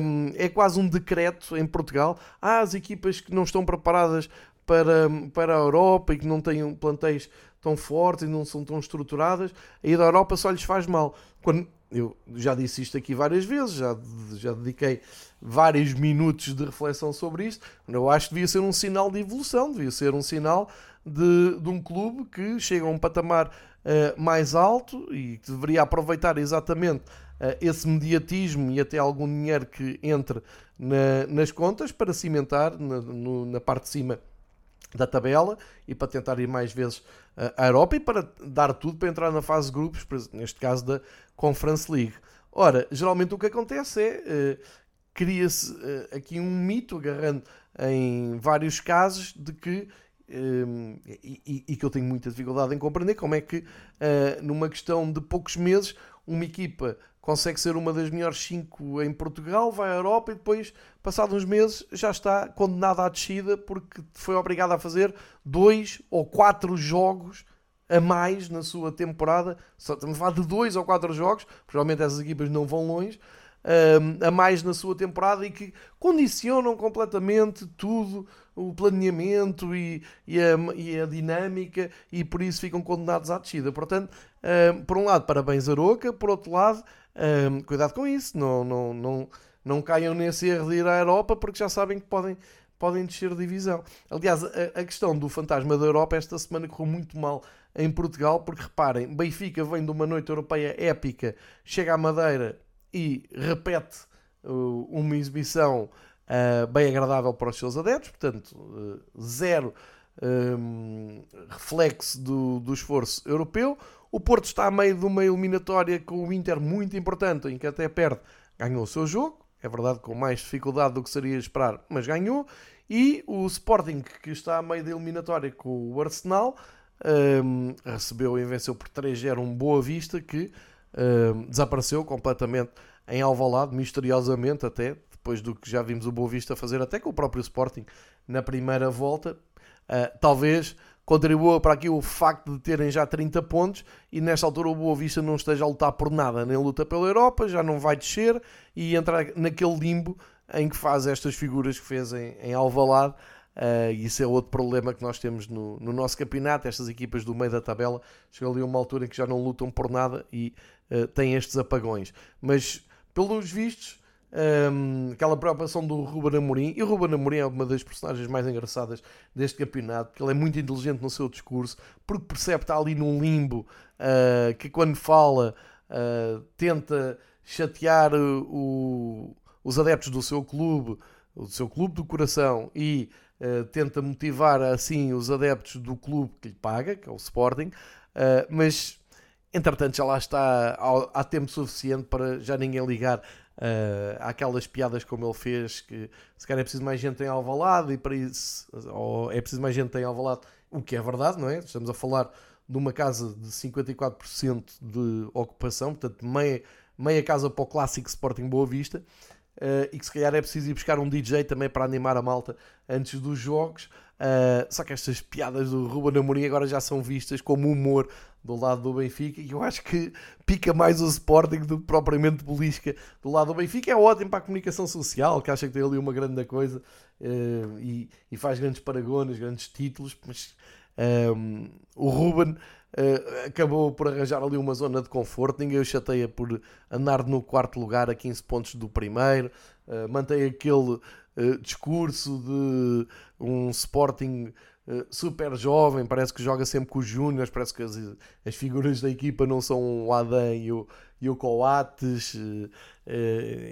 hum, é quase um decreto em Portugal. Há as equipas que não estão preparadas para, para a Europa e que não têm plantéis tão fortes e não são tão estruturadas, a ida à Europa só lhes faz mal. Quando, eu já disse isto aqui várias vezes, já, já dediquei vários minutos de reflexão sobre isto. Eu acho que devia ser um sinal de evolução, devia ser um sinal de, de um clube que chega a um patamar uh, mais alto e que deveria aproveitar exatamente uh, esse mediatismo e até algum dinheiro que entre na, nas contas para cimentar na, no, na parte de cima da tabela e para tentar ir mais vezes à Europa e para dar tudo para entrar na fase de grupos, neste caso da Conference League. Ora, geralmente o que acontece é uh, cria-se uh, aqui um mito, agarrando em vários casos, de que um, e, e, que eu tenho muita dificuldade em compreender como é que uh, numa questão de poucos meses uma equipa consegue ser uma das melhores 5 em Portugal, vai à Europa e depois, passados uns meses, já está condenada à descida porque foi obrigada a fazer dois ou quatro jogos a mais na sua temporada. Só estamos a falar de dois ou quatro jogos, provavelmente essas equipas não vão longe. Um, a mais na sua temporada e que condicionam completamente tudo, o planeamento e, e, a, e a dinâmica, e por isso ficam condenados à descida. Portanto, um, por um lado, parabéns Aroca, por outro lado, um, cuidado com isso, não, não, não, não caiam nesse erro de ir à Europa porque já sabem que podem, podem descer de divisão. Aliás, a, a questão do fantasma da Europa esta semana correu muito mal em Portugal, porque reparem, Benfica vem de uma noite europeia épica, chega à Madeira e repete uh, uma exibição uh, bem agradável para os seus adeptos, portanto, uh, zero um, reflexo do, do esforço europeu. O Porto está a meio de uma eliminatória com o Inter muito importante, em que até perde, ganhou o seu jogo, é verdade com mais dificuldade do que seria esperar, mas ganhou. E o Sporting, que está a meio da eliminatória com o Arsenal, um, recebeu e venceu por 3-0 um Boa Vista que um, desapareceu completamente em Alvalade, misteriosamente até, depois do que já vimos o Boa Vista fazer até com o próprio Sporting na primeira volta. Uh, talvez contribua para aqui o facto de terem já 30 pontos e nesta altura o Boa Vista não esteja a lutar por nada, nem luta pela Europa, já não vai descer e entrar naquele limbo em que faz estas figuras que fez em, em Alvalade. Uh, isso é outro problema que nós temos no, no, nosso campeonato. Estas equipas do meio da tabela chegam ali a uma altura em que já não lutam por nada e uh, têm estes apagões. Mas, pelos vistos, um, aquela preocupação do Ruben Amorim. E o Ruben Amorim é uma das personagens mais engraçadas deste campeonato, porque ele é muito inteligente no seu discurso, porque percebe que está ali num limbo, uh, que quando fala uh, tenta chatear o, os adeptos do seu clube o seu clube do coração e uh, tenta motivar assim os adeptos do clube que lhe paga, que é o Sporting, mas entretanto já lá está há, há, tempo suficiente para já ninguém ligar uh, àquelas piadas como ele fez, que se calhar é preciso mais gente em Alvalade e para isso, ou é preciso mais gente em Alvalade, o que é verdade, não é? Estamos a falar de uma casa de 54% de ocupação, portanto meia, meia casa para o clássico Sporting Boa Vista, uh, e que se calhar é preciso ir buscar um DJ também para animar a malta antes dos jogos. Uh, só que estas piadas do Ruben Amorim agora já são vistas como humor do lado do Benfica e eu acho que pica mais o Sporting do que propriamente Belisca do lado do Benfica. É ótimo para a comunicação social, que acha que tem ali uma grande coisa uh, e, e, faz grandes paragones, grandes títulos, mas um, o Ruben uh, acabou por arranjar ali uma zona de conforto. Ninguém o chateia por andar no quarto lugar a 15 pontos do primeiro. Mantém aquele uh, discurso de um Sporting super jovem, parece que joga sempre com os Júniors, parece que as, as figuras da equipa não são o Adam e o, e o Coates,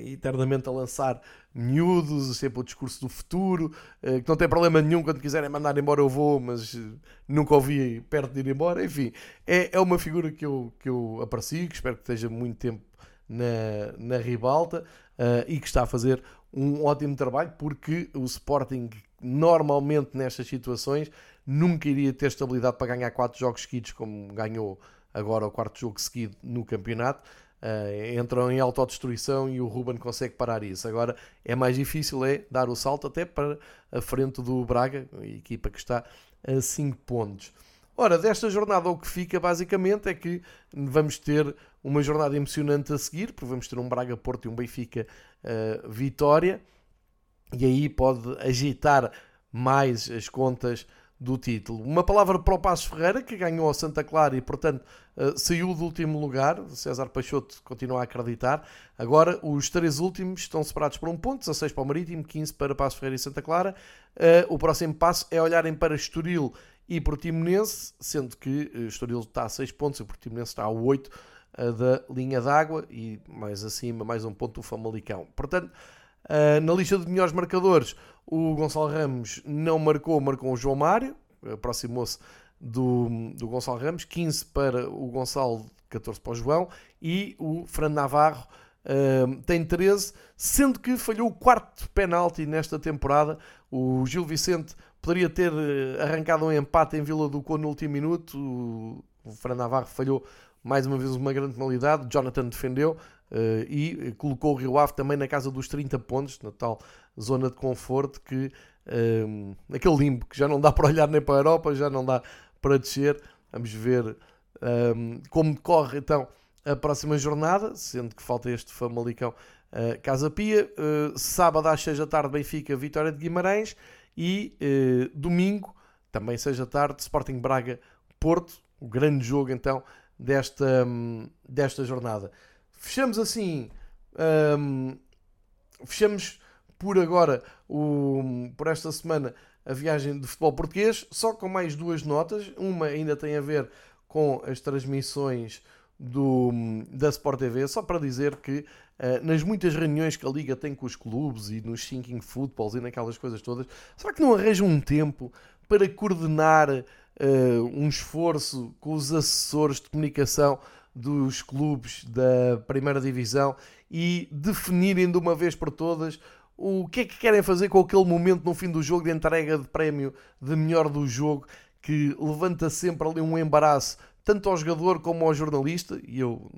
eternamente a lançar miúdos, sempre o discurso do futuro, eh, que não tem problema nenhum quando quiserem mandar embora eu vou, mas eh, nunca ouvi perto de ir embora. Enfim, é, é uma figura que eu, que eu aprecio, que espero que esteja muito tempo na, na ribalta uh, e que está a fazer um ótimo trabalho, porque o Sporting normalmente nestas situações nunca iria ter estabilidade para ganhar quatro jogos seguidos como ganhou agora o quarto jogo seguido no campeonato Uh, entram em autodestruição e o Ruben consegue parar isso. Agora é mais difícil é dar o salto até para a frente do Braga, equipa que está a 5 pontos. Ora, desta jornada o que fica basicamente é que vamos ter uma jornada emocionante a seguir, porque vamos ter um Braga-Porto e um Benfica-Vitória, uh, e aí pode agitar mais as contas do título. Uma palavra para o Passos Ferreira, que ganhou ao Santa Clara e, portanto, uh, saiu do último lugar. César Peixoto continua a acreditar. Agora, os três últimos estão separados por um ponto: 16 para o Marítimo, 15 para Passos Ferreira e Santa Clara. Uh, o próximo passo é olharem para Estoril e Portimonense, sendo que uh, Estoril está a 6 pontos e o Portimonense está a 8 da linha d'água e mais acima, mais um ponto do Famalicão. Portanto, na lista de melhores marcadores, o Gonçalo Ramos não marcou, marcou o João Mário, aproximou-se do, do Gonçalo Ramos, 15 para o Gonçalo, 14 para o João, e o Fran Navarro tem 13, sendo que falhou o quarto penalti nesta temporada. O Gil Vicente poderia ter eh, arrancado um empate em Vila do Conde no último minuto, o, Fran Navarro falhou mais uma vez uma grande penalidade, Jonathan defendeu, Uh, e colocou o Rio Ave também na casa dos 30 pontos, na tal zona de conforto que uh, aquele limbo que já não dá *laughs* para olhar nem para a Europa, já não dá para descer. Vamos ver uh, como decorre então a próxima jornada, sendo que falta este Famalicão uh, Casa Pia. sábado às 6 da tarde, Benfica, Vitória de Guimarães e domingo, também 6 da tarde, Sporting Braga Porto, o grande jogo então desta, um, desta jornada. Fechamos assim. Um, fechamos por agora, o, por esta semana, a viagem de futebol português, só com mais duas notas. Uma ainda tem a ver com as transmissões do, da Sport TV, só para dizer que uh, nas muitas reuniões que a Liga tem com os clubes e nos thinking footballs e naquelas coisas todas, será que não arranjam um tempo para coordenar uh, um esforço com os assessores de comunicação dos clubes da primeira divisão e definirem de uma vez por todas o que é que querem fazer com aquele momento no fim do jogo de entrega de prémio de melhor do jogo que levanta sempre ali um embaraço tanto ao jogador como ao jornalista? E eu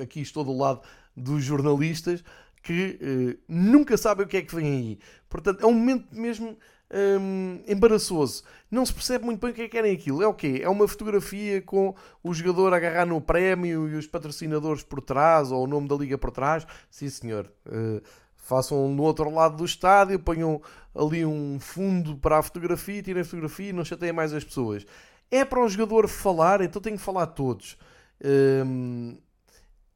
aqui estou do lado dos jornalistas que eh, nunca sabem o que é que vem aí portanto é um momento mesmo hum, embaraçoso. Não se percebe muito bem o que é que querem aquilo. É o quê? É uma fotografia com o jogador a agarrar no prémio e os patrocinadores por trás, ou o nome da liga por trás. Sim, senhor. Uh, façam no outro lado do estádio, ponham ali um fundo para a fotografia, tirem a fotografia e não chateiem mais as pessoas. É para o jogador falar, então tem que falar todos. Um,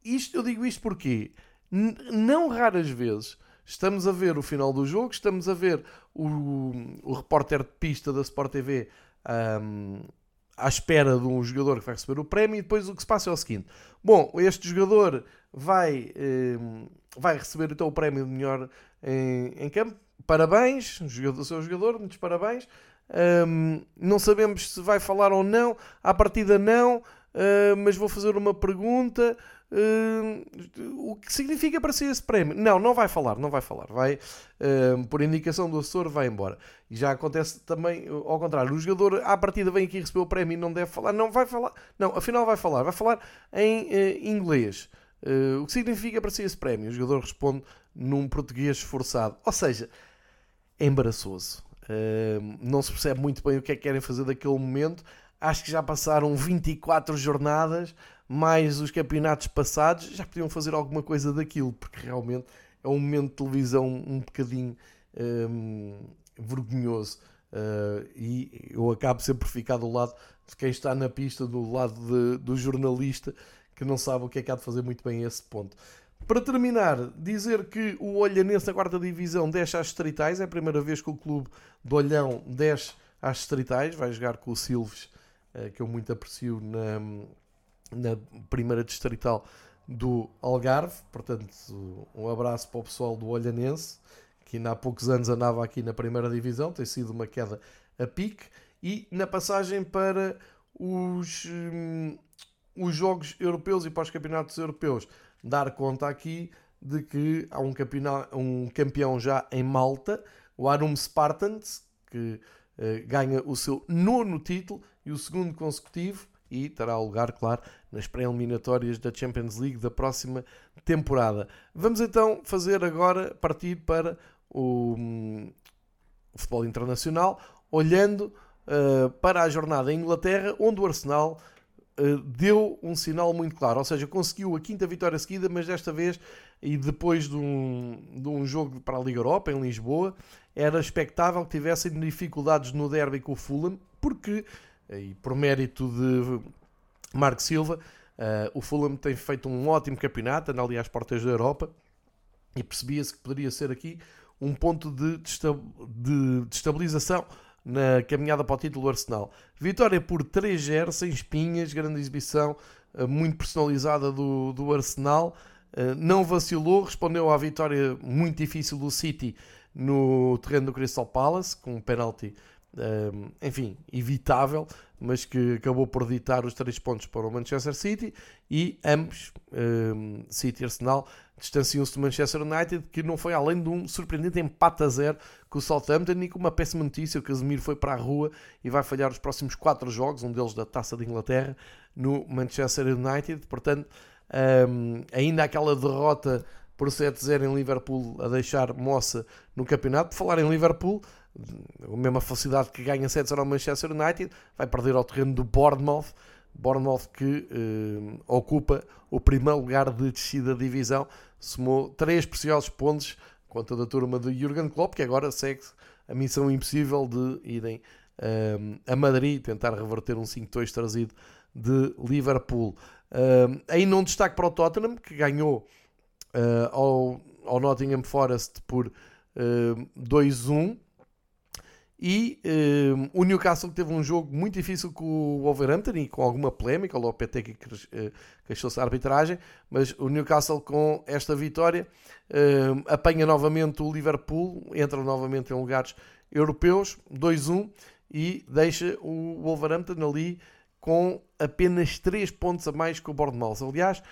isto, eu digo isto porque não raras vezes estamos a ver o final do jogo, estamos a ver o, o repórter de pista da Sport TV um, à espera de um jogador que vai receber o prémio e depois o que se passa é o seguinte: bom, este jogador vai, um, vai receber então o prémio de melhor em, em campo, parabéns, o seu jogador, muitos parabéns. Um, não sabemos se vai falar ou não, à partida não, uh, mas vou fazer uma pergunta. Uh, o que significa para si esse prémio? Não, não vai falar, não vai falar. Vai, uh, por indicação do assessor, vai embora. E já acontece também ao contrário. O jogador, à partida, vem aqui receber o prémio e não deve falar. Não, vai falar. Não, afinal vai falar. Vai falar em uh, inglês. o que significa para si esse prémio? O jogador responde num português esforçado. Ou seja, é embaraçoso. não se percebe muito bem o que é que querem fazer daquele momento. Acho que já passaram 24 jornadas mais os campeonatos passados, já podiam fazer alguma coisa daquilo, porque realmente é um momento de televisão um bocadinho um, vergonhoso. Uh, e eu acabo sempre por ficar do lado de quem está na pista, do lado de, do jornalista que não sabe o que é que há de fazer muito bem a esse ponto. Para terminar, dizer que o Olhanense na quarta divisão desce às distritais, é a primeira vez que o clube do Olhão desce às distritais, vai jogar com o Silves, uh, que eu muito aprecio na, na primeira distrital do Algarve. Portanto, um abraço para o pessoal do Olhanense, que ainda há poucos anos andava aqui na primeira divisão, tem sido uma queda a pique. E na passagem para os, hum, os Jogos Europeus e para os Campeonatos Europeus, dar conta aqui de que há um, um campeão já em Malta, o Arum Spartans, que uh, ganha o seu nono título e o segundo consecutivo e terá lugar, claro, nas pré-eliminatórias da Champions League da próxima temporada. Vamos então fazer agora partir para o, o futebol internacional, olhando uh, para a jornada em Inglaterra, onde o Arsenal uh, deu um sinal muito claro, ou seja, conseguiu a quinta vitória seguida, mas desta vez, e depois de um, de um jogo para a Liga Europa em Lisboa, era expectável que tivessem dificuldades no derby com o Fulham, porque e por mérito de Marco Silva, uh, o Fulham tem feito um ótimo campeonato, anda ali às portas da Europa, e percebia-se que poderia ser aqui um ponto de, de estabilização na caminhada para o título do Arsenal. Vitória por 3-0, sem espinhas, grande exibição, uh, muito personalizada do, do Arsenal. Não vacilou, respondeu à vitória muito difícil do City no terreno do Crystal Palace, com um penalti enfim, evitável, mas que acabou por ditar os três pontos para o Manchester City e ambos, City e Arsenal, distanciam-se do Manchester United, que não foi além de um surpreendente empate a zero com o Southampton e com uma péssima notícia, o Casemiro foi para a rua e vai falhar os próximos quatro jogos, um deles da Taça de Inglaterra, no Manchester United, portanto, um, ainda aquela derrota por 7-0 em Liverpool a deixar moça no campeonato. Por falar em Liverpool, a mesma facilidade que ganha 7-0 ao Manchester United, vai perder ao terreno do Bournemouth. Bournemouth que eh, ocupa o primeiro lugar de descida da divisão, somou três preciosos pontos contra a turma de Jurgen Klopp, que agora segue a missão impossível de irem eh, a Madrid tentar reverter um 5-2 trazido de Liverpool. Eh, aí não destaque para o Tottenham, que ganhou uh, ao, ao Nottingham Forest por uh, 2-1. E uh, o Newcastle teve um jogo muito difícil com o Wolverhampton e com alguma polémica. O Lopetegui uh, queixou-se da arbitragem, mas o Newcastle com esta vitória uh, apanha novamente o Liverpool, entra novamente em lugares europeus, 2-1, e deixa o Wolverhampton ali com apenas 3 pontos a mais que o Bournemouth. Aliás,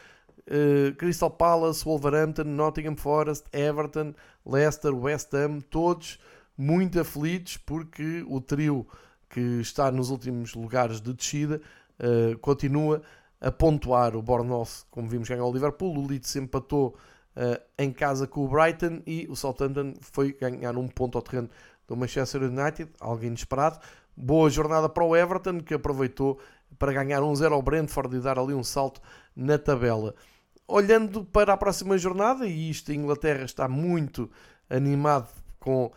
Uh, Crystal Palace, Wolverhampton, Nottingham Forest, Everton, Leicester, West Ham, todos muito aflitos porque o trio que está nos últimos lugares de descida uh, continua a pontuar. O Bournemouth, como vimos, ganhou o Liverpool, o Leeds empatou uh, em casa com o Brighton e o Southampton foi ganhar um ponto ao terreno do Manchester United, algo inesperado. Boa jornada para o Everton, que aproveitou para ganhar um 0 ao Brentford e dar ali um salto na tabela olhando para a próxima jornada, e isto a Inglaterra está muito animado com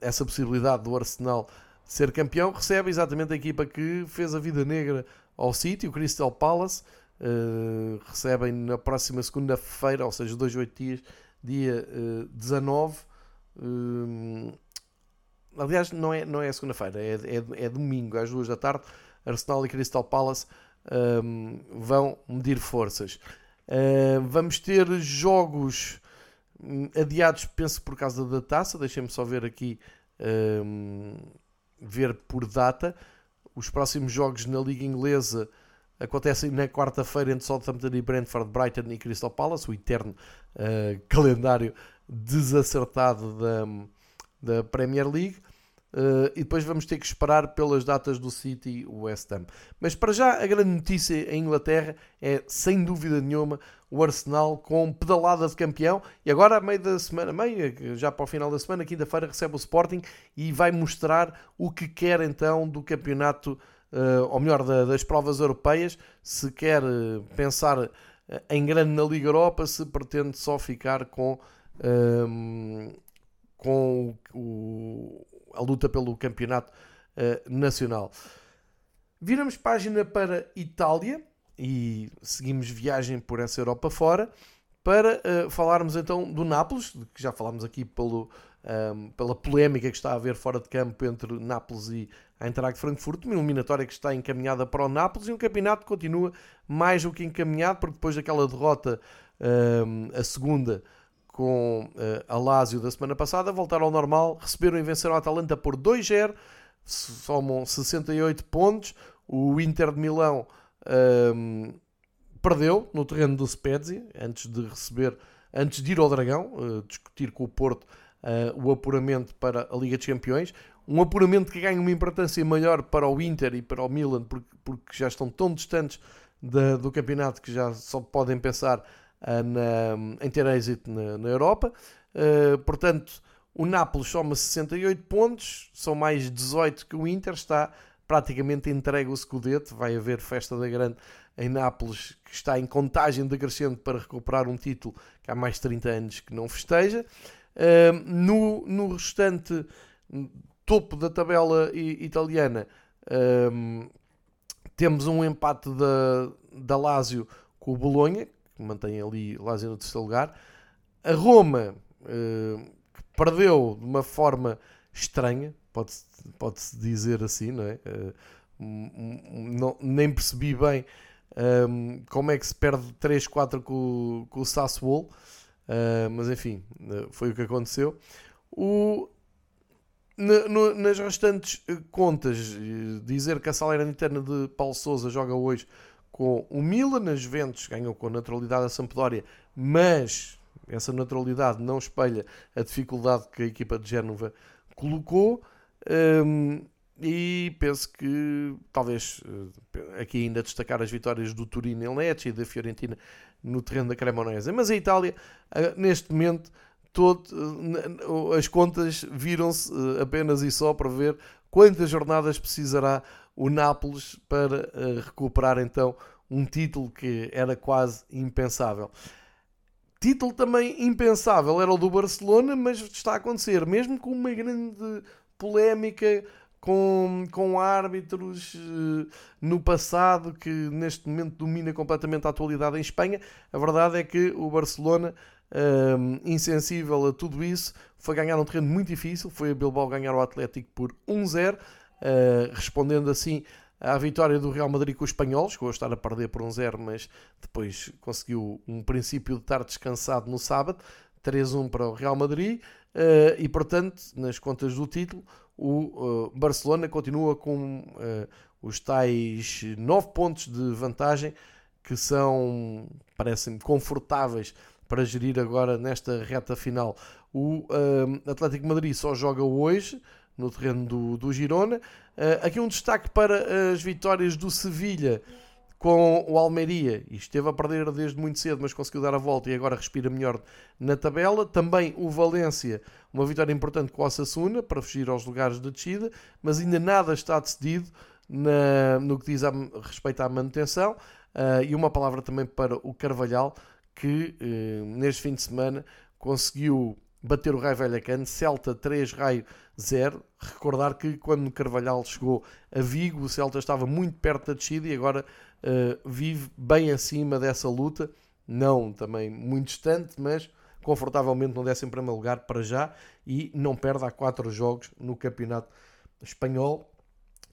essa possibilidade do Arsenal ser campeão, recebe exatamente a equipa que fez a vida negra ao City, o Crystal Palace. Uh, recebem na próxima segunda-feira, ou seja, dois, oito dias, dia uh, 19. Uh, aliás, não é, não é segunda-feira, é, é, é, domingo, às duas da tarde. Arsenal e Crystal Palace um, vão medir forças. Uh, vamos ter jogos adiados, penso por causa da taça. Deixem-me só ver aqui, um, ver por data. Os próximos jogos na Liga Inglesa acontecem na quarta-feira entre Southampton e Brentford, Brighton e Crystal Palace, o eterno uh, *laughs* calendário desacertado da, da Premier League. Uh, e depois vamos ter que esperar pelas datas do City e West Ham. Mas para já a grande notícia em Inglaterra é sem dúvida nenhuma o Arsenal com pedalada de campeão e agora a meio da semana, meio, já para o final da semana, quinta-feira recebe o Sporting e vai mostrar o que quer então do campeonato, uh, ou melhor, da, das provas europeias, se quer uh, pensar em grande na Liga Europa, se pretende só ficar com, com o a luta pelo campeonato uh, nacional. Viramos página para Itália e seguimos viagem por essa Europa fora para uh, falarmos então do Nápoles, que já falámos aqui pelo, um, ehm, pela polémica que está a haver fora de campo entre Nápoles e a Eintracht Frankfurt, uma eliminatória que está encaminhada para o Nápoles e um campeonato que continua mais do que encaminhado, porque depois daquela derrota, um, ehm, a segunda, com uh, a Lazio da semana passada, voltaram ao normal, receberam e venceram a Atalanta por 2-0, somam 68 pontos. O Inter de Milão um, ehm, perdeu no terreno do Spezia, antes de receber, antes de ir ao Dragão, uh, discutir com o Porto uh, o apuramento para a Liga dos Campeões. Um apuramento que ganha uma importância maior para o Inter e para o Milan, porque, porque já estão tão distantes da, do campeonato que já só podem pensar na, em ter êxito na, na Europa. Uh, portanto, o Nápoles soma 68 pontos, são mais 18 que o Inter, está praticamente entregue o Scudetto. Vai haver festa da grande em Nápoles, que está em contagem decrescente para recuperar um título que há mais de 30 anos que não festeja. Uh, no, no restante topo da tabela italiana, temos um empate da, da Lazio com o Bolonha, que mantém ali Lazio no terceiro lugar. A Roma, uh, que perdeu de uma forma estranha, pode-se pode dizer assim, não é? Uh, não, nem percebi bem ehm, como é que se perde 3-4 com, com o Sassuolo, uh, mas enfim, foi o que aconteceu. O, nas restantes contas, dizer que a Salernitana de Paulo Souza joga hoje com o Milan, as Juventus ganham com naturalidade a Sampdoria, mas essa naturalidade não espelha a dificuldade que a equipa de Génova colocou. Um, e penso que talvez eh, aqui ainda destacar as vitórias do Turino em Lecce e da Fiorentina no terreno da Cremonese. Mas a Itália, eh, neste momento, todo, eh, as contas viram-se apenas e só para ver quantas jornadas precisará o Nápoles para uh, recuperar então um título que era quase impensável. Título também impensável era o do Barcelona, mas está a acontecer, mesmo com uma grande polémica com, com árbitros uh, no passado que neste momento domina completamente a atualidade em Espanha. A verdade é que o Barcelona, uh, insensível a tudo isso, foi ganhar um terreno muito difícil. Foi a Bilbao ganhar o Atlético por 1-0. Uh, respondendo assim à vitória do Real Madrid com os espanhóis, que hoje estar a perder por um zero, mas depois conseguiu um princípio de estar descansado no sábado, 3-1 para o Real Madrid, uh, e portanto, nas contas do título, o uh, Barcelona continua com os tais 9 pontos de vantagem que são, parecem confortáveis para gerir agora nesta reta final. O Atlético Madrid só joga hoje, no terreno do, do Girona. Uh, aqui um destaque para as vitórias do Sevilha com o Almeria, e esteve a perder desde muito cedo, mas conseguiu dar a volta e agora respira melhor na tabela. Também o Valência, uma vitória importante com o Osasuna para fugir aos lugares de descida, mas ainda nada está decidido na, no que diz a respeito à manutenção. Uh, e uma palavra também para o Carvalhal, que uh, neste fim de semana conseguiu bater o Raio Vallecano, Celta 3, Raio 0. Recordar que quando Carvalhal chegou a Vigo, o Celta estava muito perto da descida e agora uh, vive bem acima dessa luta, não também muito distante, mas confortavelmente no 11 lugar para já e não perde há 4 jogos no Campeonato Espanhol,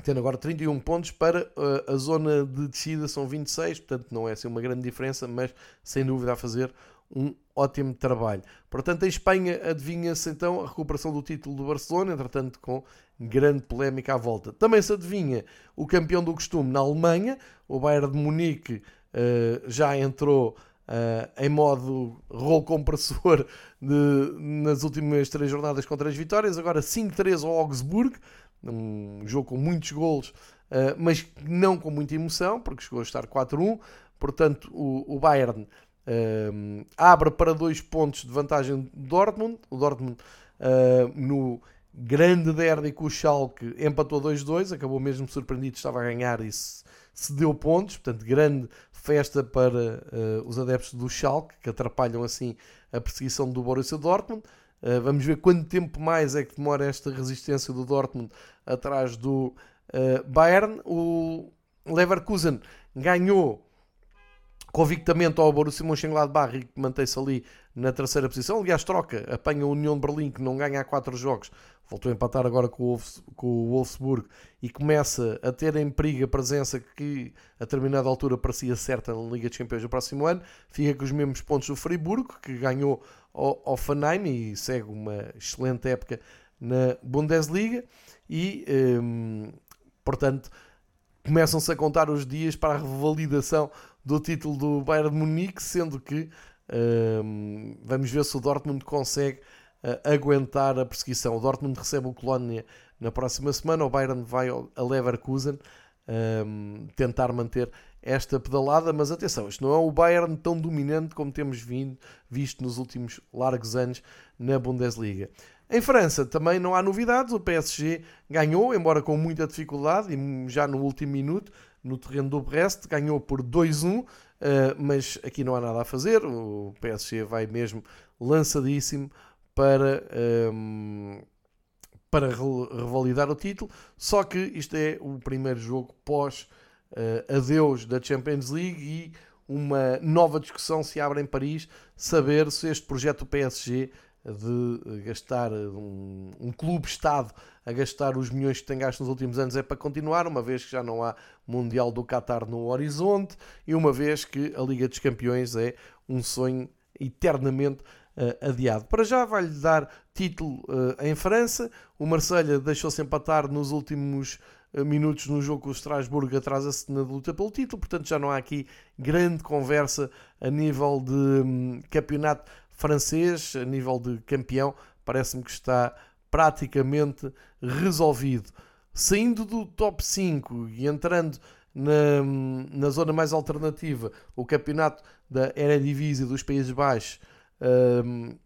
tendo agora 31 pontos para uh, a zona de descida são 26, portanto não é assim uma grande diferença, mas sem dúvida a fazer um ótimo trabalho. Portanto, em Espanha adivinha-se então a recuperação do título do Barcelona, entretanto com grande polémica à volta. Também se adivinha o campeão do costume na Alemanha, o Bayern de Munique uh, já entrou uh, em modo rolo compressor de, nas últimas três jornadas com três vitórias, agora 5-3 ao Augsburg, um jogo com muitos golos, uh, mas não com muita emoção, porque chegou a estar 4-1, portanto o, o Bayern Abre para dois pontos de vantagem do Dortmund. O Dortmund uh, no grande derby com o Schalke empatou 2-2, acabou mesmo surpreendido, estava a ganhar e se deu pontos. Portanto, grande festa para uh, os adeptos do Schalke, que atrapalham assim a perseguição do Borussia Dortmund. Uh, vamos ver quanto tempo mais é que demora esta resistência do Dortmund atrás do uh, Bayern. O Leverkusen ganhou convictamente ao Borussia Mönchengladbach e que mantém-se ali na terceira posição. Aliás, troca, apanha a União de Berlim, que não ganha há 4 jogos, voltou a empatar agora com o, Wolfsburg e começa a ter em perigo a presença que a determinada altura parecia certa na Liga dos Campeões do próximo ano. Fica com os mesmos pontos do Friburgo, que ganhou ao Hoffenheim e segue uma excelente época na Bundesliga e, hum, portanto, começam-se a contar os dias para a revalidação do título do Bayern de Munique, sendo que um, vamos ver se o Dortmund consegue uh, aguentar a perseguição. O Dortmund recebe o Colónia na próxima semana, o Bayern vai a Leverkusen um, tentar manter esta pedalada, mas atenção, isto não é o Bayern tão dominante como temos vindo, visto nos últimos largos anos na Bundesliga. Em França também não há novidades, o PSG ganhou, embora com muita dificuldade e já no último minuto, no terreno do Brest, ganhou por 2-1, eh, mas aqui não há nada a fazer, o PSG vai mesmo lançadíssimo para, ehm, para revalidar o título, só que isto é o primeiro jogo pós uh, adeus da Champions League e uma nova discussão se abre em Paris, saber se este projeto do PSG de gastar um, um clube-estado a gastar os milhões que tem gasto nos últimos anos é para continuar, uma vez que já não há Mundial do Qatar no horizonte e uma vez que a Liga dos Campeões é um sonho eternamente uh, adiado. Para já vai-lhe dar título uh, em França, o Marselha deixou-se empatar nos últimos minutos no jogo com o Strasbourg, atrasa-se na luta pelo título, portanto já não há aqui grande conversa a nível de um, campeonato francês, a nível de campeão, parece-me que está praticamente resolvido. Saindo do top 5 e entrando na, na zona mais alternativa, o campeonato da Eredivisie dos Países Baixos um,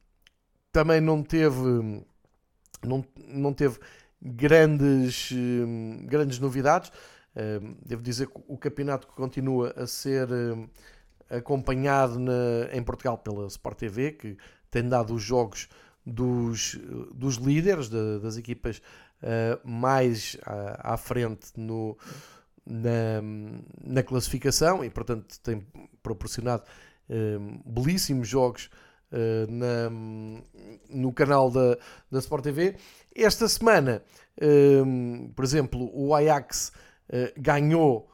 também não teve, não, não teve grandes, um, grandes novidades. Um, devo dizer que o campeonato continua a ser hum, acompanhado na, em Portugal pela Sport TV, que tem dado os jogos dos, dos líderes, de, das equipas uh, mais à, à frente no, na, na, classificação e, portanto, tem proporcionado uh, belíssimos jogos uh, na, no canal da, da Sport TV. Esta semana, por exemplo, o Ajax ganhou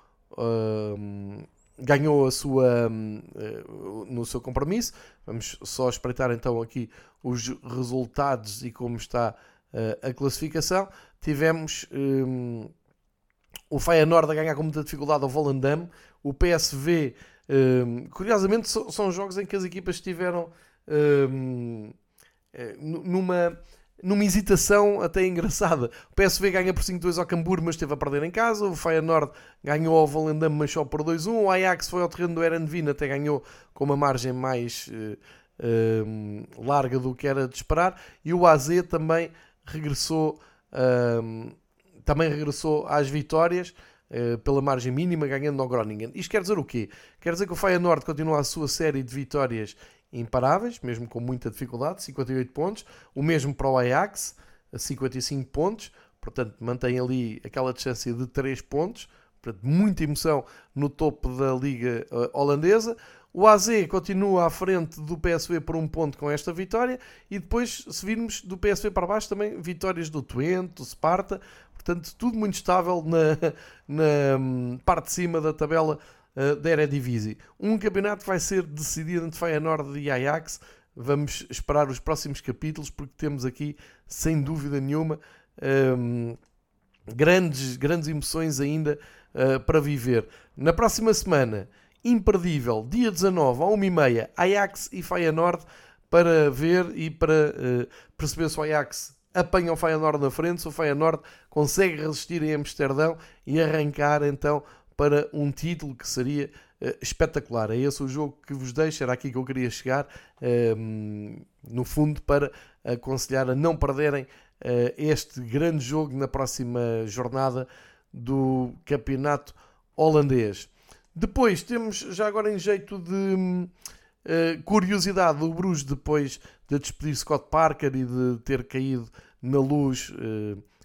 ganhou a sua no seu compromisso. Vamos só espreitar então aqui os resultados e como está uh, a classificação. Tivemos um, o Feyenoord a ganhar com muita dificuldade ao Volendam, o PSV, um, curiosamente são jogos em que as equipas estiveram um, eh, numa numa hesitação até engraçada. O PSV ganha por 5-2 ao Cambuur, mas esteve a perder em casa. O Feyenoord ganhou ao Volendam, mas só por 2-1. O Ajax foi ao terreno do Erenvin, até ganhou com uma margem mais uh, uh, larga do que era de esperar. E o AZ também regressou, uh, também regressou às vitórias. Uh, pela margem mínima, ganhando ao Groningen. Isto quer dizer o quê? Quer dizer que o Feyenoord continua a sua série de vitórias imparáveis, mesmo com muita dificuldade, 58 pontos. O mesmo para o Ajax, 55 pontos. Portanto, mantém ali aquela distância de 3 pontos. Portanto, muita emoção no topo da Liga uh, Holandesa. O AZ continua à frente do PSV por um ponto com esta vitória. E depois, se virmos do PSV para baixo, também vitórias do Twente, do Sparta. Portanto, tudo muito estável na, *laughs* na hum, parte de cima da tabela uh, da Eredivisie. Um campeonato vai ser decidido entre Feyenoord e Ajax vamos esperar os próximos capítulos porque temos aqui, sem dúvida nenhuma, um, grandes, grandes emoções ainda uh, para viver. Na próxima semana, imperdível, dia 19, à 1h30, Ajax e Feyenoord, para ver e para uh, perceber se o Ajax apanha o Feyenoord na frente, se o Feyenoord consegue resistir em Amsterdão e arrancar então para um título que seria uh, espetacular. É esse o jogo que vos deixo, era aqui que eu queria chegar, uh, no fundo, para aconselhar a não perderem uh, este grande jogo na próxima jornada do campeonato holandês. Depois temos, já agora em jeito de curiosidade, o Bruges, depois de despedir Scott Parker e de ter caído na luz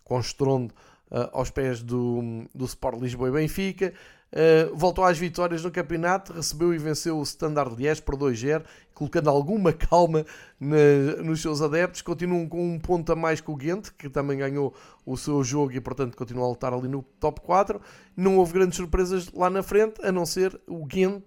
com estrondo uh, aos pés do, do Sport Lisboa e Benfica. Uh, voltou às vitórias no campeonato, recebeu e venceu o Standard Liège por 2-0, colocando alguma calma na, nos seus adeptos. Continuam com um ponto a mais que o Ghent, que também ganhou o seu jogo e, portanto, continua a lutar ali no top 4. Não houve grandes surpresas lá na frente, a não ser o Ghent,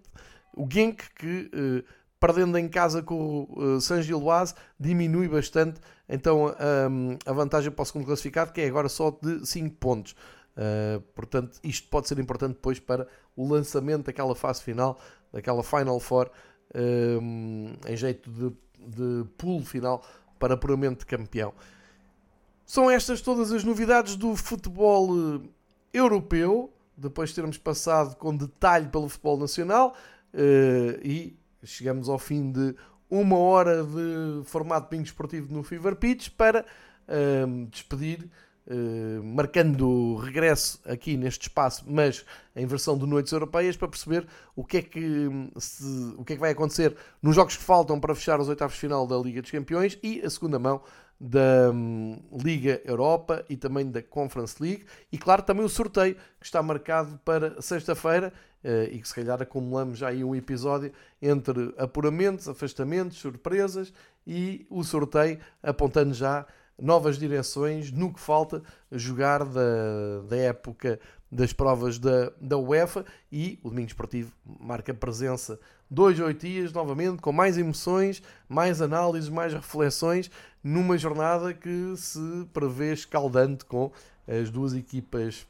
o Genk, que uh, perdendo em casa com o uh, San Gilloise, diminui bastante então um, a vantagem para o segundo classificado, que é agora só de 5 pontos. Uh, portanto, isto pode ser importante depois para o lançamento daquela fase final, daquela Final Four, um, em jeito de, de pool final para puramente campeão. São estas todas as novidades do futebol uh, europeu, depois de termos passado com detalhe pelo futebol nacional uh, e chegamos ao fim de uma hora de formato bingo esportivo no Fever Pitch para uh, despedir, uh, marcando regresso aqui neste espaço, mas em versão de Noites Europeias, para perceber o que é que, se, o que, é que vai acontecer nos jogos que faltam para fechar os oitavos de final da Liga dos Campeões e a segunda mão da um, Liga Europa e também da Conference League e claro também o sorteio que está marcado para sexta-feira uh, e que se calhar acumulamos já aí um episódio entre apuramentos, afastamentos, surpresas e o sorteio apontando já novas direções no que falta jogar da, da época das provas da, da UEFA e o Domingo Esportivo marca presença dois, oito dias novamente com mais emoções, mais análises, mais reflexões numa jornada que se prevê escaldante com as duas equipas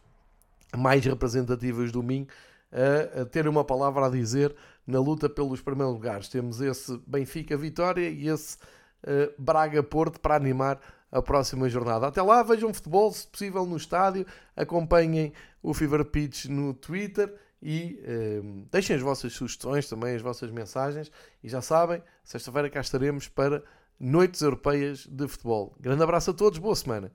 mais representativas do domingo a, a ter uma palavra a dizer na luta pelos primeiros lugares. Temos esse Benfica Vitória e esse uh, Braga Porto para animar a próxima jornada. Até lá, vejam futebol, se possível, no estádio, acompanhem o Fever Pitch no Twitter e uh, deixem as vossas sugestões também, as vossas mensagens. E já sabem, sexta-feira cá estaremos para Noites Europeias de Futebol. Grande abraço a todos, boa semana.